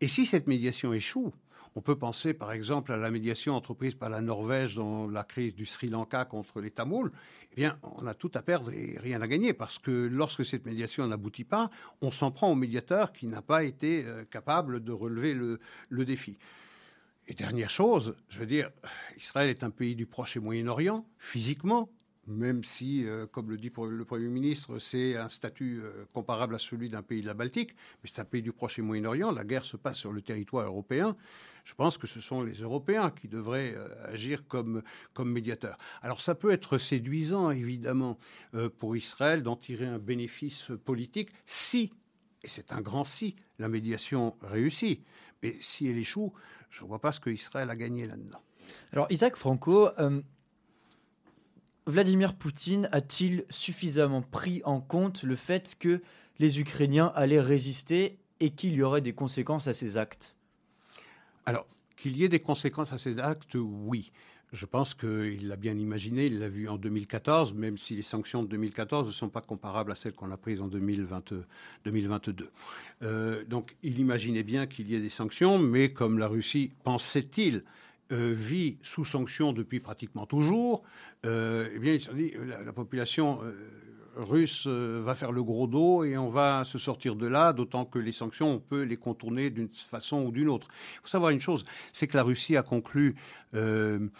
Et si cette médiation échoue, on peut penser par exemple à la médiation entreprise par la Norvège dans la crise du Sri Lanka contre les Tamouls. Eh bien, on a tout à perdre et rien à gagner parce que lorsque cette médiation n'aboutit pas, on s'en prend au médiateur qui n'a pas été euh, capable de relever le, défi. Et dernière chose, je veux dire, Israël est un pays du Proche et Moyen-Orient, physiquement, même si, euh, comme le dit le Premier ministre, c'est un statut euh, comparable à celui d'un pays de la Baltique, mais c'est un pays du Proche et Moyen-Orient, la guerre se passe sur le territoire européen, je pense que ce sont les Européens qui devraient euh, agir comme, comme médiateurs. Alors ça peut être séduisant, évidemment, pour Israël d'en tirer un bénéfice politique si, et c'est un grand si, la médiation réussit. Mais si elle échoue, je ne vois pas ce que Israël a gagné là-dedans. Alors Isaac Franco, Vladimir Poutine a-t-il suffisamment pris en compte le fait que les Ukrainiens allaient résister et qu'il y aurait des conséquences à ces actes? Alors, qu'il y ait des conséquences à ces actes, oui. Je pense qu'il l'a bien imaginé, il l'a vu en 2014, même si les sanctions de 2014 ne sont pas comparables à celles qu'on a prises en 2022. Euh, donc il imaginait bien qu'il y ait des sanctions, mais comme la Russie, pensait-il, vit sous sanction depuis pratiquement toujours, eh bien, la, la population russe va faire le gros dos et on va se sortir de là, d'autant que les sanctions, on peut les contourner d'une façon ou d'une autre. Il faut savoir une chose, c'est que la Russie a conclu, il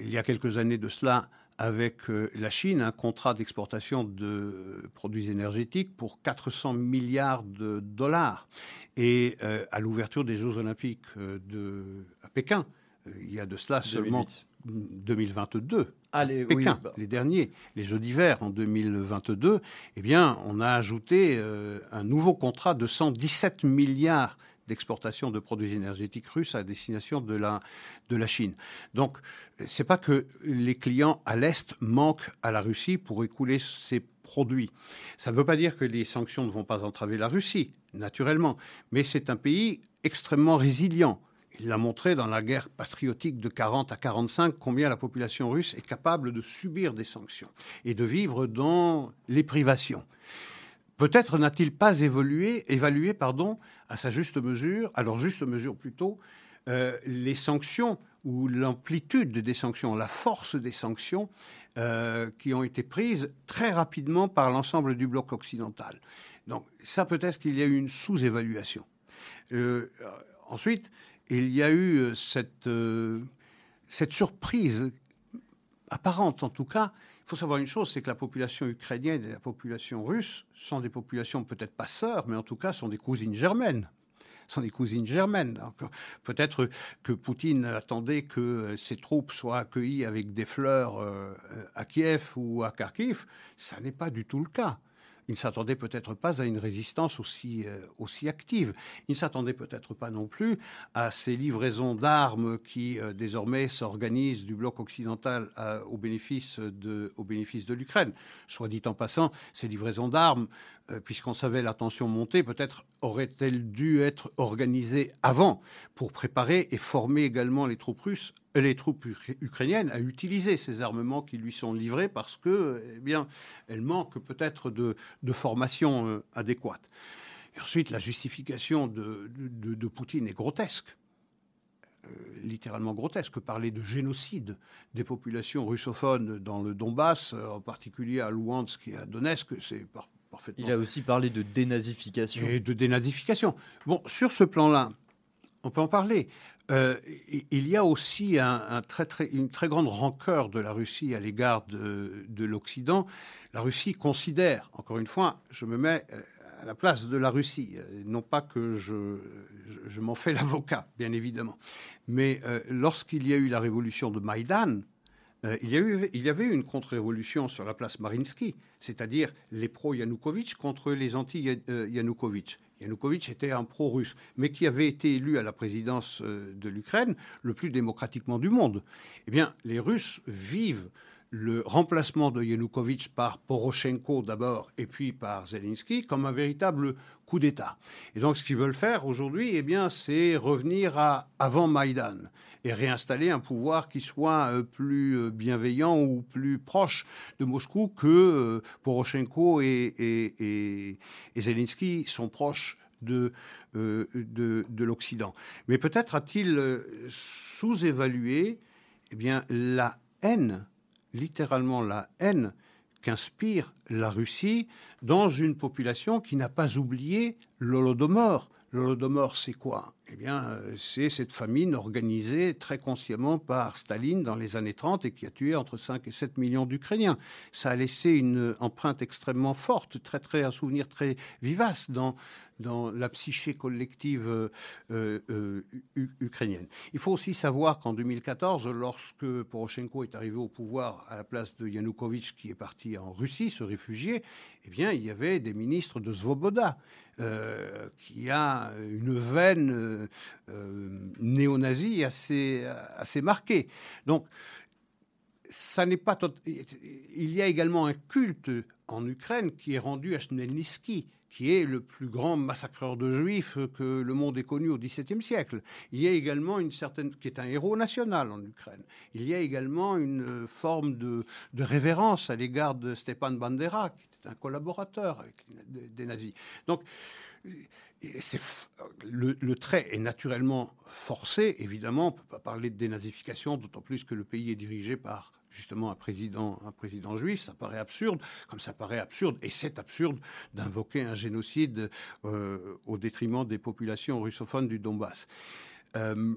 y a quelques années de cela, avec euh, la Chine un contrat d'exportation de produits énergétiques pour 400 milliards de dollars. Et euh, à l'ouverture des Jeux olympiques euh, de, à Pékin, il y a de cela seulement 2022. Pékin, bah. les derniers, les Jeux d'hiver en 2022, eh bien, on a ajouté un nouveau contrat de 117 milliards d'exportation de produits énergétiques russes à destination de la, de la Chine. Donc, c'est pas que les clients à l'Est manquent à la Russie pour écouler ces produits. Ça ne veut pas dire que les sanctions ne vont pas entraver la Russie, naturellement, mais c'est un pays extrêmement résilient. Il l'a montré dans la guerre patriotique de 40 à 45 combien la population russe est capable de subir des sanctions et de vivre dans les privations. Peut-être n'a-t-il pas évalué pardon, à sa juste mesure, alors juste mesure plutôt, euh, les sanctions ou l'amplitude des sanctions, la force des sanctions euh, qui ont été prises très rapidement par l'ensemble du bloc occidental. Donc ça peut-être qu'il y a eu une sous-évaluation. Euh, ensuite, il y a eu cette, cette surprise apparente en tout cas il faut savoir une chose, c'est que la population ukrainienne et la population russe sont des populations peut-être pas sœurs, mais en tout cas sont des cousines germaines sont des cousines germaines. Peut-être que Poutine attendait que ses troupes soient accueillies avec des fleurs euh, à Kiev ou à Kharkiv. Ça n'est pas du tout le cas. Il ne s'attendait peut-être pas à une résistance aussi, euh, aussi active. Il ne s'attendait peut-être pas non plus à ces livraisons d'armes qui euh, désormais s'organisent du bloc occidental euh, au bénéfice de, au bénéfice de l'Ukraine. Soit dit en passant, ces livraisons d'armes, puisqu'on savait la tension monter, peut-être auraient-elles dû être organisées avant pour préparer et former également les troupes russes les troupes ukrainiennes à utiliser ces armements qui lui sont livrés parce que, eh bien, elles manquent peut-être de, formation euh, adéquate. Et ensuite, la justification de, de, Poutine est grotesque. Euh, littéralement grotesque. Parler de génocide des populations russophones dans le Donbass, euh, en particulier à Luhansk et à Donetsk, c'est parfaitement. Il a aussi parlé de dénazification. Et de dénazification. Bon, sur ce plan-là, on peut en parler. Euh, il y a aussi une très grande rancœur de la Russie à l'égard de, de l'Occident. La Russie considère, encore une fois, je me mets euh, à la place de la Russie, euh, non pas que je, je, m'en fais l'avocat, bien évidemment, mais lorsqu'il y a eu la révolution de Maïdan, il, y a eu, avait une contre-révolution sur la place Marinsky, c'est-à-dire les pro-Yanukovych contre les anti-Yanukovych. Yanukovych était un pro-russe, mais qui avait été élu à la présidence euh, de l'Ukraine le plus démocratiquement du monde. Eh bien, les Russes vivent le remplacement de Yanukovych par Poroshenko d'abord et puis par Zelensky comme un véritable coup d'État. Et donc ce qu'ils veulent faire aujourd'hui, eh bien, c'est revenir à avant Maïdan et réinstaller un pouvoir qui soit euh, plus euh, bienveillant ou plus proche de Moscou que euh, Poroshenko et, Zelensky sont proches de, de, l'Occident. Mais peut-être a-t-il sous-évalué eh bien, la haine, littéralement la haine qu'inspire la Russie dans une population qui n'a pas oublié l'Holodomor. L'Holodomor, c'est quoi? Eh bien, euh, c'est cette famine organisée très consciemment par Staline dans les années 30 et qui a tué entre 5 et 7 millions d'Ukrainiens. Ça a laissé une empreinte extrêmement forte, très, très, un souvenir très vivace dans, dans la psyché collective euh, euh, ukrainienne. Il faut aussi savoir qu'en 2014, lorsque Poroshenko est arrivé au pouvoir à la place de Yanukovych, qui est parti en Russie, se réfugier, eh bien, il y avait des ministres de Svoboda, euh, qui a une veine néo-nazie assez, marquée. Donc, ça n'est pas. Il y a également un culte en Ukraine qui est rendu à Chmelnytsky, qui est le plus grand massacreur de juifs que le monde ait connu au XVIIe siècle. Il y a également une certaine, qui est un héros national en Ukraine. Il y a également une forme de, révérence à l'égard de Stepan Bandera, qui un collaborateur avec des nazis. Donc, le, trait est naturellement forcé, évidemment, on ne peut pas parler de dénazification, d'autant plus que le pays est dirigé par justement un président, un président juif, ça paraît absurde, comme ça paraît absurde, et c'est absurde d'invoquer un génocide euh, au détriment des populations russophones du Donbass. Euh,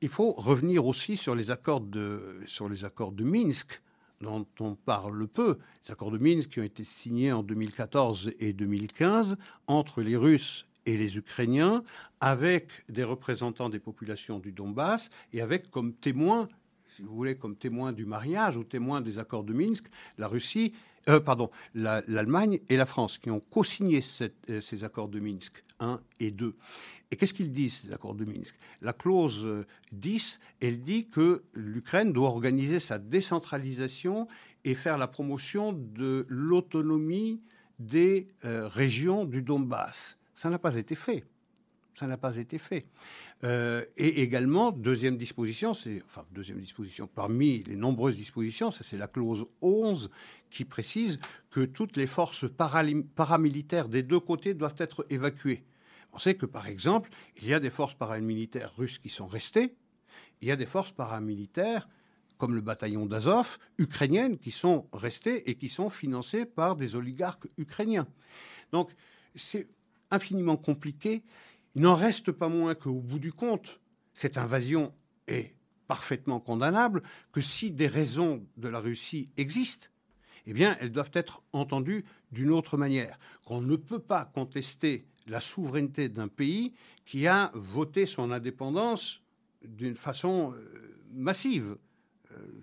il faut revenir aussi sur les accords de, sur les accords de Minsk, dont on parle peu, les accords de Minsk qui ont été signés en 2014 et 2015 entre les Russes et les Ukrainiens, avec des représentants des populations du Donbass et avec comme témoins, si vous voulez, comme témoins du mariage ou témoins des accords de Minsk, la Russie, euh, pardon, l'Allemagne et la France qui ont co-signé euh, ces accords de Minsk 1 et 2. Et qu'est-ce qu'ils disent, ces accords de Minsk? La clause 10, euh, elle dit que l'Ukraine doit organiser sa décentralisation et faire la promotion de l'autonomie des régions du Donbass. Ça n'a pas été fait. Ça n'a pas été fait. Euh, et également, deuxième disposition, c'est, enfin, deuxième disposition, parmi les nombreuses dispositions, c'est la clause 11 qui précise que toutes les forces paramilitaires des deux côtés doivent être évacuées. On sait que, par exemple, il y a des forces paramilitaires russes qui sont restées, il y a des forces paramilitaires comme le bataillon d'Azov, ukrainiennes, qui sont restées et qui sont financées par des oligarques ukrainiens. Donc, c'est infiniment compliqué. Il n'en reste pas moins qu'au bout du compte, cette invasion est parfaitement condamnable, que si des raisons de la Russie existent, eh bien, elles doivent être entendues d'une autre manière. Qu'on ne peut pas contester la souveraineté d'un pays qui a voté son indépendance d'une façon euh, massive. Euh,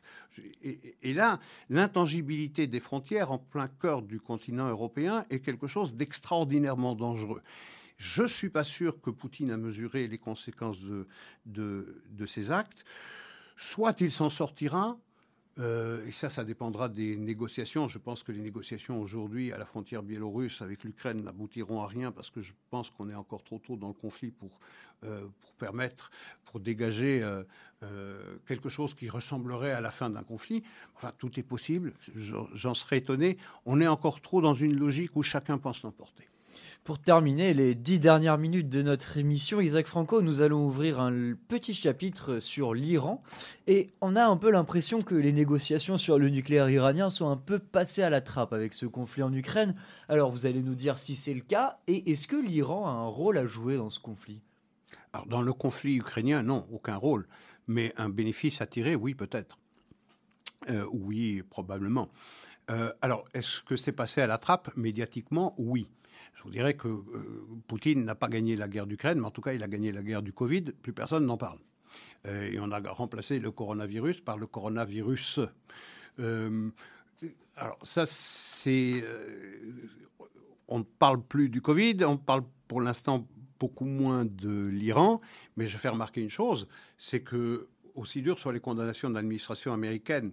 et, là, l'intangibilité des frontières en plein cœur du continent européen est quelque chose d'extraordinairement dangereux. Je ne suis pas sûr que Poutine a mesuré les conséquences de, de, ces actes. Soit il s'en sortira, euh, et ça, ça dépendra des négociations. Je pense que les négociations aujourd'hui à la frontière biélorusse avec l'Ukraine n'aboutiront à rien parce que je pense qu'on est encore trop tôt dans le conflit pour, euh, permettre, pour dégager euh, quelque chose qui ressemblerait à la fin d'un conflit. Enfin, tout est possible. J'en serais étonné. On est encore trop dans une logique où chacun pense l'emporter. Pour terminer les dix dernières minutes de notre émission, Isaac Franco, nous allons ouvrir un petit chapitre sur l'Iran. Et on a un peu l'impression que les négociations sur le nucléaire iranien sont un peu passées à la trappe avec ce conflit en Ukraine. Alors vous allez nous dire si c'est le cas. Et est-ce que l'Iran a un rôle à jouer dans ce conflit? Alors dans le conflit ukrainien, non, aucun rôle. Mais un bénéfice à tirer, oui, peut-être. Euh, oui, probablement. Euh, alors, est-ce que c'est passé à la trappe? Médiatiquement Oui. Je vous dirais que euh, Poutine n'a pas gagné la guerre d'Ukraine, mais en tout cas, il a gagné la guerre du Covid. Plus personne n'en parle. Euh, et on a remplacé le coronavirus par le coronavirus. Euh, alors ça, c'est... on ne parle plus du Covid, on parle pour l'instant beaucoup moins de l'Iran, mais je fais remarquer une chose, c'est que aussi dur sur les condamnations de l'administration américaine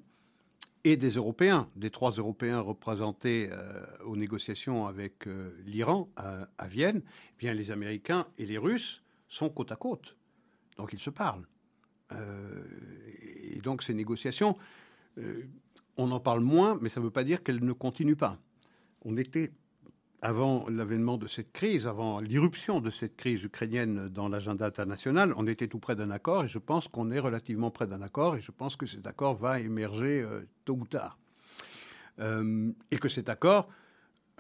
et des Européens, des trois Européens représentés euh, aux négociations avec euh, l'Iran à, Vienne, eh bien les Américains et les Russes sont côte à côte. Donc ils se parlent. Euh, et donc ces négociations, on en parle moins, mais ça ne veut pas dire qu'elles ne continuent pas. On était avant l'avènement de cette crise, avant l'irruption de cette crise ukrainienne dans l'agenda international, on était tout près d'un accord et je pense qu'on est relativement près d'un accord et je pense que cet accord va émerger euh, tôt ou tard. Euh, et que cet accord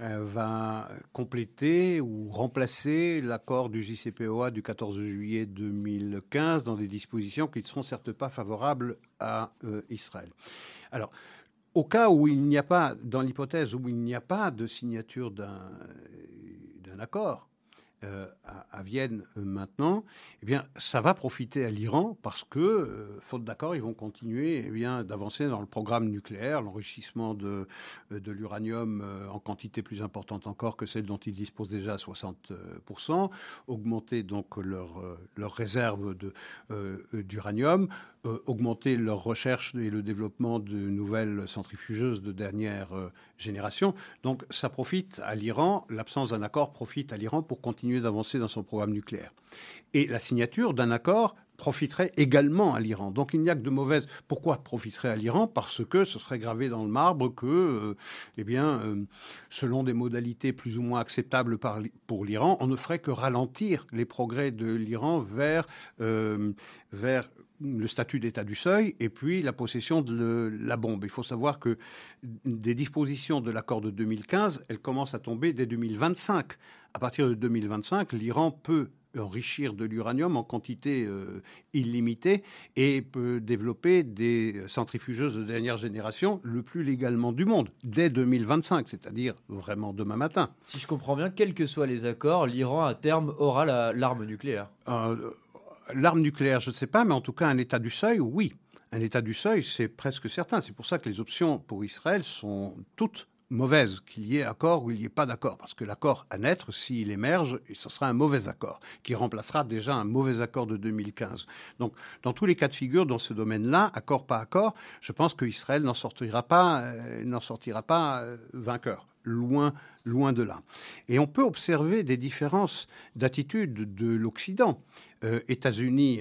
euh, va compléter ou remplacer l'accord du JCPOA du 14 juillet 2015 dans des dispositions qui ne seront certes pas favorables à Israël. Alors, au cas où il n'y a pas, dans l'hypothèse où il n'y a pas de signature d'un accord, euh, à, Vienne euh, maintenant, eh bien, ça va profiter à l'Iran parce que, euh, faute d'accord, ils vont continuer eh bien, d'avancer dans le programme nucléaire, l'enrichissement de, l'uranium en quantité plus importante encore que celle dont ils disposent déjà à 60%, augmenter donc leur, leur réserve d'uranium, augmenter leur recherche et le développement de nouvelles centrifugeuses de dernière génération. Donc ça profite à l'Iran, l'absence d'un accord profite à l'Iran pour continuer d'avancer dans son programme nucléaire. Et la signature d'un accord profiterait également à l'Iran. Donc il n'y a que de mauvaises. Pourquoi profiterait à l'Iran? Parce que ce serait gravé dans le marbre que, euh, eh bien, euh, selon des modalités plus ou moins acceptables pour l'Iran, on ne ferait que ralentir les progrès de l'Iran vers, euh, vers le statut d'État du seuil et puis la possession de la bombe. Il faut savoir que des dispositions de l'accord de 2015, elles commencent à tomber dès 2025. À partir de 2025, l'Iran peut enrichir de l'uranium en quantité euh, illimitée et peut développer des centrifugeuses de dernière génération le plus légalement du monde, dès 2025, c'est-à-dire vraiment demain matin. Si je comprends bien, quels que soient les accords, l'Iran à terme aura l'arme nucléaire. Euh, l'arme nucléaire, je ne sais pas, mais en tout cas un état du seuil, oui. Un état du seuil, c'est presque certain. C'est pour ça que les options pour Israël sont toutes mauvaise, qu'il y ait accord ou il n'y ait pas d'accord. Parce que l'accord à naître, s'il émerge, ce sera un mauvais accord, qui remplacera déjà un mauvais accord de 2015. Donc, dans tous les cas de figure, dans ce domaine-là, accord pas accord, je pense qu'Israël n'en sortira pas, euh, sortira pas euh, vainqueur. Loin, loin de là. Et on peut observer des différences d'attitude de l'Occident. Euh, États-Unis.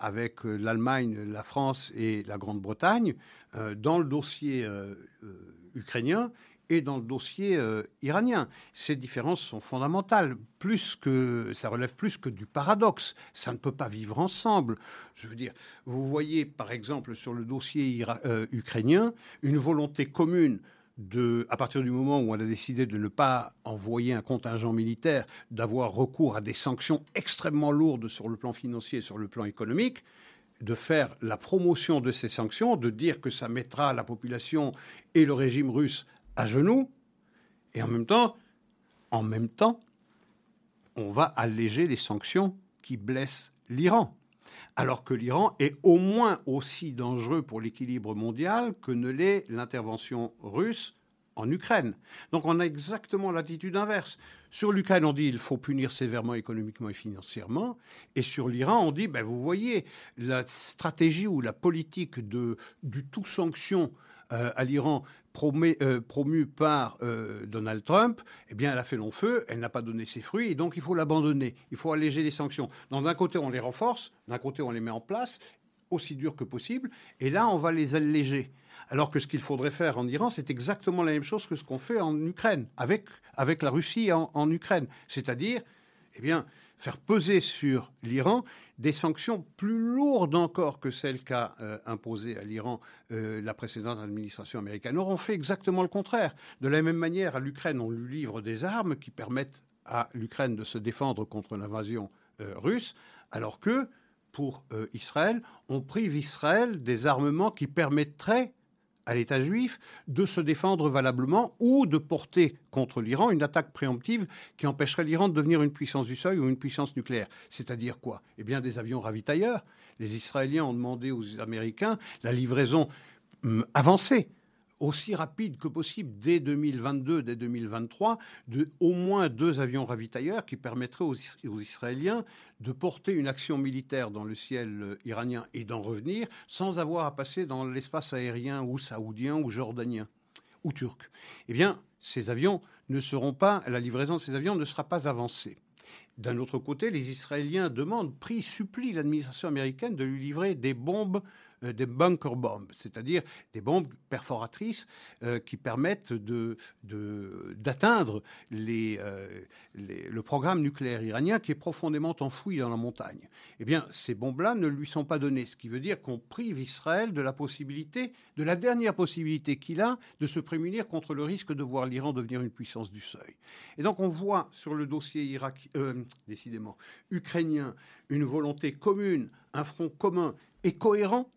avec l'Allemagne, la France et la Grande-Bretagne, dans le dossier ukrainien et dans le dossier euh, iranien. Ces différences sont fondamentales. Plus que ça relève plus que du paradoxe. Ça ne peut pas vivre ensemble. Je veux dire, vous voyez par exemple sur le dossier euh, ukrainien une volonté commune à partir du moment où on a décidé de ne pas envoyer un contingent militaire, d'avoir recours à des sanctions extrêmement lourdes sur le plan financier et sur le plan économique, de faire la promotion de ces sanctions, de dire que ça mettra la population et le régime russe à genoux, et en même temps, en même temps, on va alléger les sanctions qui blessent l'Iran. Alors que l'Iran est au moins aussi dangereux pour l'équilibre mondial que ne l'est l'intervention russe en Ukraine. Donc on a exactement l'attitude inverse. Sur l'Ukraine, on dit qu'il faut punir sévèrement économiquement et financièrement. Et sur l'Iran, on dit, ben, vous voyez, la stratégie ou la politique de, du tout sanction euh, à l'Iran euh, promue par euh, Donald Trump, eh bien, elle a fait long feu, elle n'a pas donné ses fruits, et donc il faut l'abandonner. Il faut alléger les sanctions. D'un côté, on les renforce, d'un côté, on les met en place, aussi dur que possible, et là, on va les alléger. Alors que ce qu'il faudrait faire en Iran, c'est exactement la même chose que ce qu'on fait en Ukraine, avec, avec la Russie en, Ukraine. C'est-à-dire, eh bien, faire peser sur l'Iran des sanctions plus lourdes encore que celles qu'a euh, imposées à l'Iran euh, la précédente administration américaine. Or, on fait exactement le contraire. De la même manière, à l'Ukraine, on lui livre des armes qui permettent à l'Ukraine de se défendre contre l'invasion euh, russe, alors que, pour Israël, on prive Israël des armements qui permettraient à l'État juif de se défendre valablement ou de porter contre l'Iran une attaque préemptive qui empêcherait l'Iran de devenir une puissance du seuil ou une puissance nucléaire. C'est-à-dire quoi? Eh bien des avions ravitailleurs. Les Israéliens ont demandé aux Américains la livraison hum, avancée aussi rapide que possible dès 2022, dès 2023, de au moins deux avions ravitailleurs qui permettraient aux, Israéliens de porter une action militaire dans le ciel euh, iranien et d'en revenir sans avoir à passer dans l'espace aérien ou saoudien ou jordanien ou turc. Eh bien, ces avions ne seront pas, la livraison de ces avions ne sera pas avancée. D'un autre côté, les Israéliens demandent, prient, supplient l'administration américaine de lui livrer des bombes des bunker bombs, c'est-à-dire des bombes perforatrices euh, qui permettent d'atteindre de, euh, le programme nucléaire iranien qui est profondément enfoui dans la montagne. Eh bien, ces bombes-là ne lui sont pas données, ce qui veut dire qu'on prive Israël de la possibilité, de la dernière possibilité qu'il a de se prémunir contre le risque de voir l'Iran devenir une puissance du seuil. Et donc on voit sur le dossier Irak, décidément, ukrainien, une volonté commune, un front commun et cohérent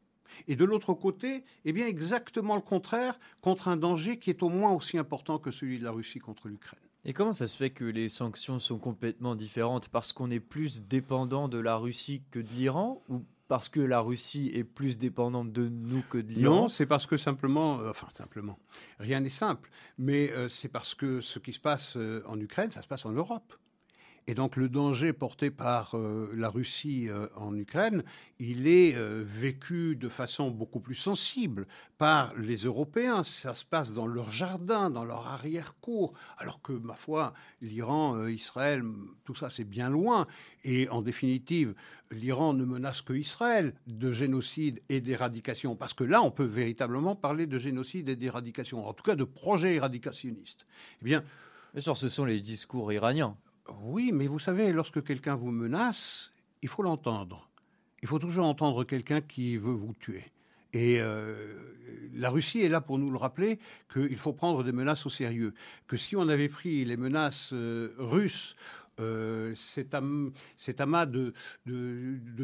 et de l'autre côté, eh bien exactement le contraire, contre un danger qui est au moins aussi important que celui de la Russie contre l'Ukraine. Et comment ça se fait que les sanctions sont complètement différentes? Parce qu'on est plus dépendant de la Russie que de l'Iran? Ou parce que la Russie est plus dépendante de nous que de l'Iran? Non, c'est parce que simplement, euh, enfin simplement, rien n'est simple, mais euh, c'est parce que ce qui se passe euh, en Ukraine, ça se passe en Europe. Et donc le danger porté par euh, la Russie euh, en Ukraine, il est euh, vécu de façon beaucoup plus sensible par les Européens. Ça se passe dans leur jardin, dans leur arrière-cour, alors que, ma foi, l'Iran, Israël, tout ça, c'est bien loin. Et en définitive, l'Iran ne menace que Israël de génocide et d'éradication, parce que là, on peut véritablement parler de génocide et d'éradication, en tout cas de projet éradicationniste. Eh bien, Bien sûr, ce sont les discours iraniens. Oui, mais vous savez, lorsque quelqu'un vous menace, il faut l'entendre. Il faut toujours entendre quelqu'un qui veut vous tuer. Et euh, la Russie est là pour nous le rappeler qu'il faut prendre des menaces au sérieux. Que si on avait pris les menaces euh, russes, euh, cet, am- cet amas de,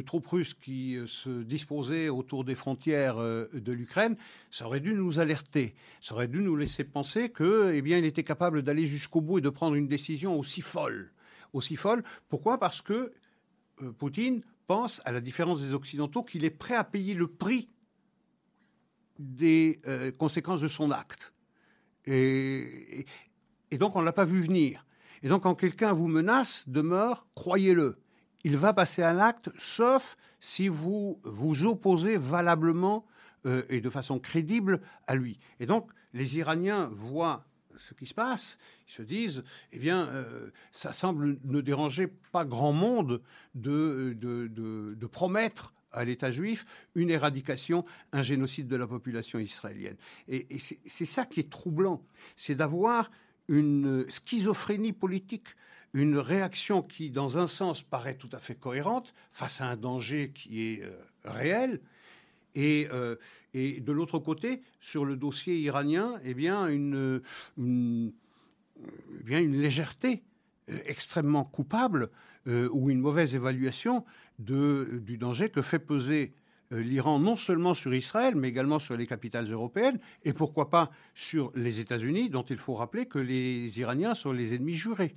troupes russes qui euh, se disposaient autour des frontières euh, de l'Ukraine, ça aurait dû nous alerter. Ça aurait dû nous laisser penser que, eh bien, il était capable d'aller jusqu'au bout et de prendre une décision aussi folle. Aussi folle. Pourquoi? Parce que Poutine pense, à la différence des Occidentaux, qu'il est prêt à payer le prix des conséquences de son acte. Et, et- et donc, on ne l'a pas vu venir. Et donc, quand quelqu'un vous menace, demeure, croyez-le, il va passer à l'acte, sauf si vous vous opposez valablement euh, et de façon crédible à lui. Et donc, les Iraniens voient ce qui se passe, ils se disent, eh bien, euh, ça semble ne déranger pas grand monde de, de, de- de promettre à l'État juif une éradication, un génocide de la population israélienne. Et, c'est ça qui est troublant, c'est d'avoir une schizophrénie politique, une réaction qui, dans un sens, paraît tout à fait cohérente face à un danger qui est euh, réel, et, euh, et de l'autre côté, sur le dossier iranien, eh bien, une, eh bien, une légèreté euh, extrêmement coupable ou une mauvaise évaluation de, du danger que fait peser l'Iran non seulement sur Israël, mais également sur les capitales européennes, et pourquoi pas sur les États-Unis, dont il faut rappeler que les Iraniens sont les ennemis jurés.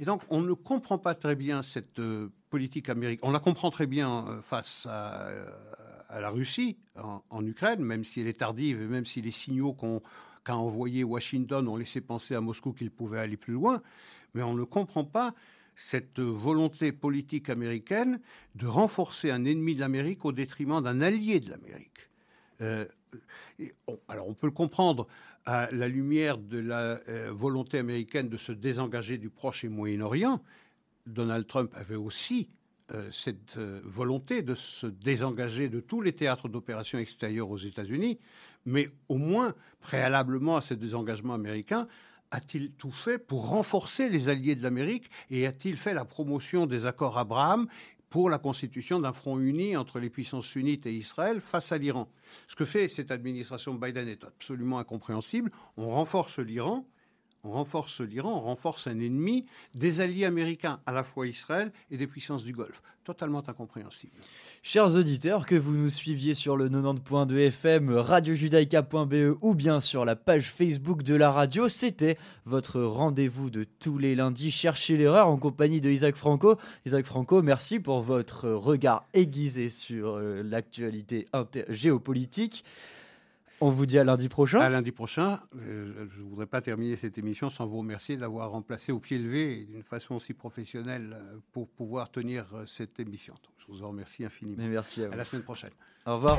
Et donc, on ne comprend pas très bien cette euh, politique américaine. On la comprend très bien euh, face à, euh, la Russie en, Ukraine, même si elle est tardive et même si les signaux qu'a envoyés Washington ont laissé penser à Moscou qu'il pouvait aller plus loin. Mais on ne comprend pas cette volonté politique américaine de renforcer un ennemi de l'Amérique au détriment d'un allié de l'Amérique. Euh, on- alors on peut le comprendre à la lumière de la euh, volonté américaine de se désengager du Proche et Moyen-Orient. Donald Trump avait aussi euh, cette volonté de se désengager de tous les théâtres d'opérations extérieures aux États-Unis, mais au moins, préalablement à ce désengagement américain, a-t-il tout fait pour renforcer les alliés de l'Amérique et a-t-il fait la promotion des accords Abraham pour la constitution d'un front uni entre les puissances sunnites et Israël face à l'Iran? Ce que fait cette administration Biden est absolument incompréhensible. On renforce l'Iran, on renforce l'Iran, on renforce un ennemi des alliés américains, à la fois Israël et des puissances du Golfe. Totalement incompréhensible. Chers auditeurs, que vous nous suiviez sur le 90.2 FM, radiojudaïka.be ou bien sur la page Facebook de la radio, c'était votre rendez-vous de tous les lundis. Cherchez l'erreur en compagnie de Isaac Franco. Isaac Franco, merci pour votre regard aiguisé sur euh, l'actualité géopolitique. On vous dit à lundi prochain. À lundi prochain. Euh, je ne voudrais pas terminer cette émission sans vous remercier d'avoir remplacé au pied levé d'une façon aussi professionnelle euh, pour pouvoir tenir euh, cette émission. Donc, je vous en remercie infiniment. Mais merci à À vous. la semaine prochaine. Au revoir.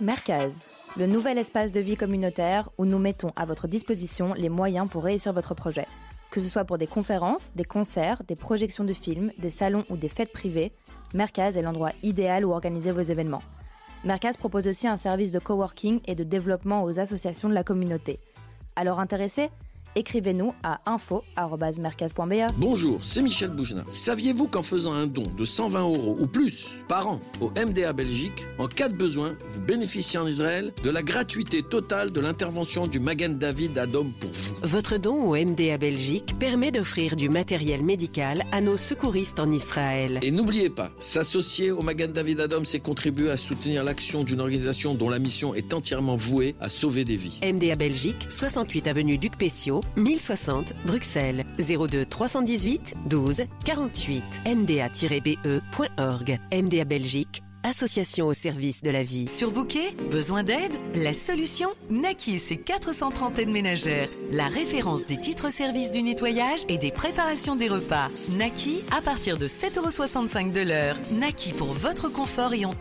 Merkaz, le nouvel espace de vie communautaire où nous mettons à votre disposition les moyens pour réussir votre projet. Que ce soit pour des conférences, des concerts, des projections de films, des salons ou des fêtes privées, Merkaz est l'endroit idéal où organiser vos événements. Merkaz propose aussi un service de coworking et de développement aux associations de la communauté. Alors intéressé écrivez-nous à info.mercaz.be. Bonjour, c'est Michel Boujna. Saviez-vous qu'en faisant un don de 120 euros ou plus par an au MDA Belgique, en cas de besoin, vous bénéficiez en Israël de la gratuité totale de l'intervention du Magen David Adom pour vous? Votre don au MDA Belgique permet d'offrir du matériel médical à nos secouristes en Israël. Et n'oubliez pas, s'associer au Magen David Adom, c'est contribuer à soutenir l'action d'une organisation dont la mission est entièrement vouée à sauver des vies. MDA Belgique, 68 avenue Duc Pessio, 1060 Bruxelles 02 318 12 48 mda-be.org MDA Belgique Association au service de la vie. Surbooké Besoin d'aide La solution Naki et ses 430 aides ménagères. La référence des titres-services du nettoyage et des préparations des repas. Naki à partir de 7,65€ de l'heure. Naki pour votre confort et en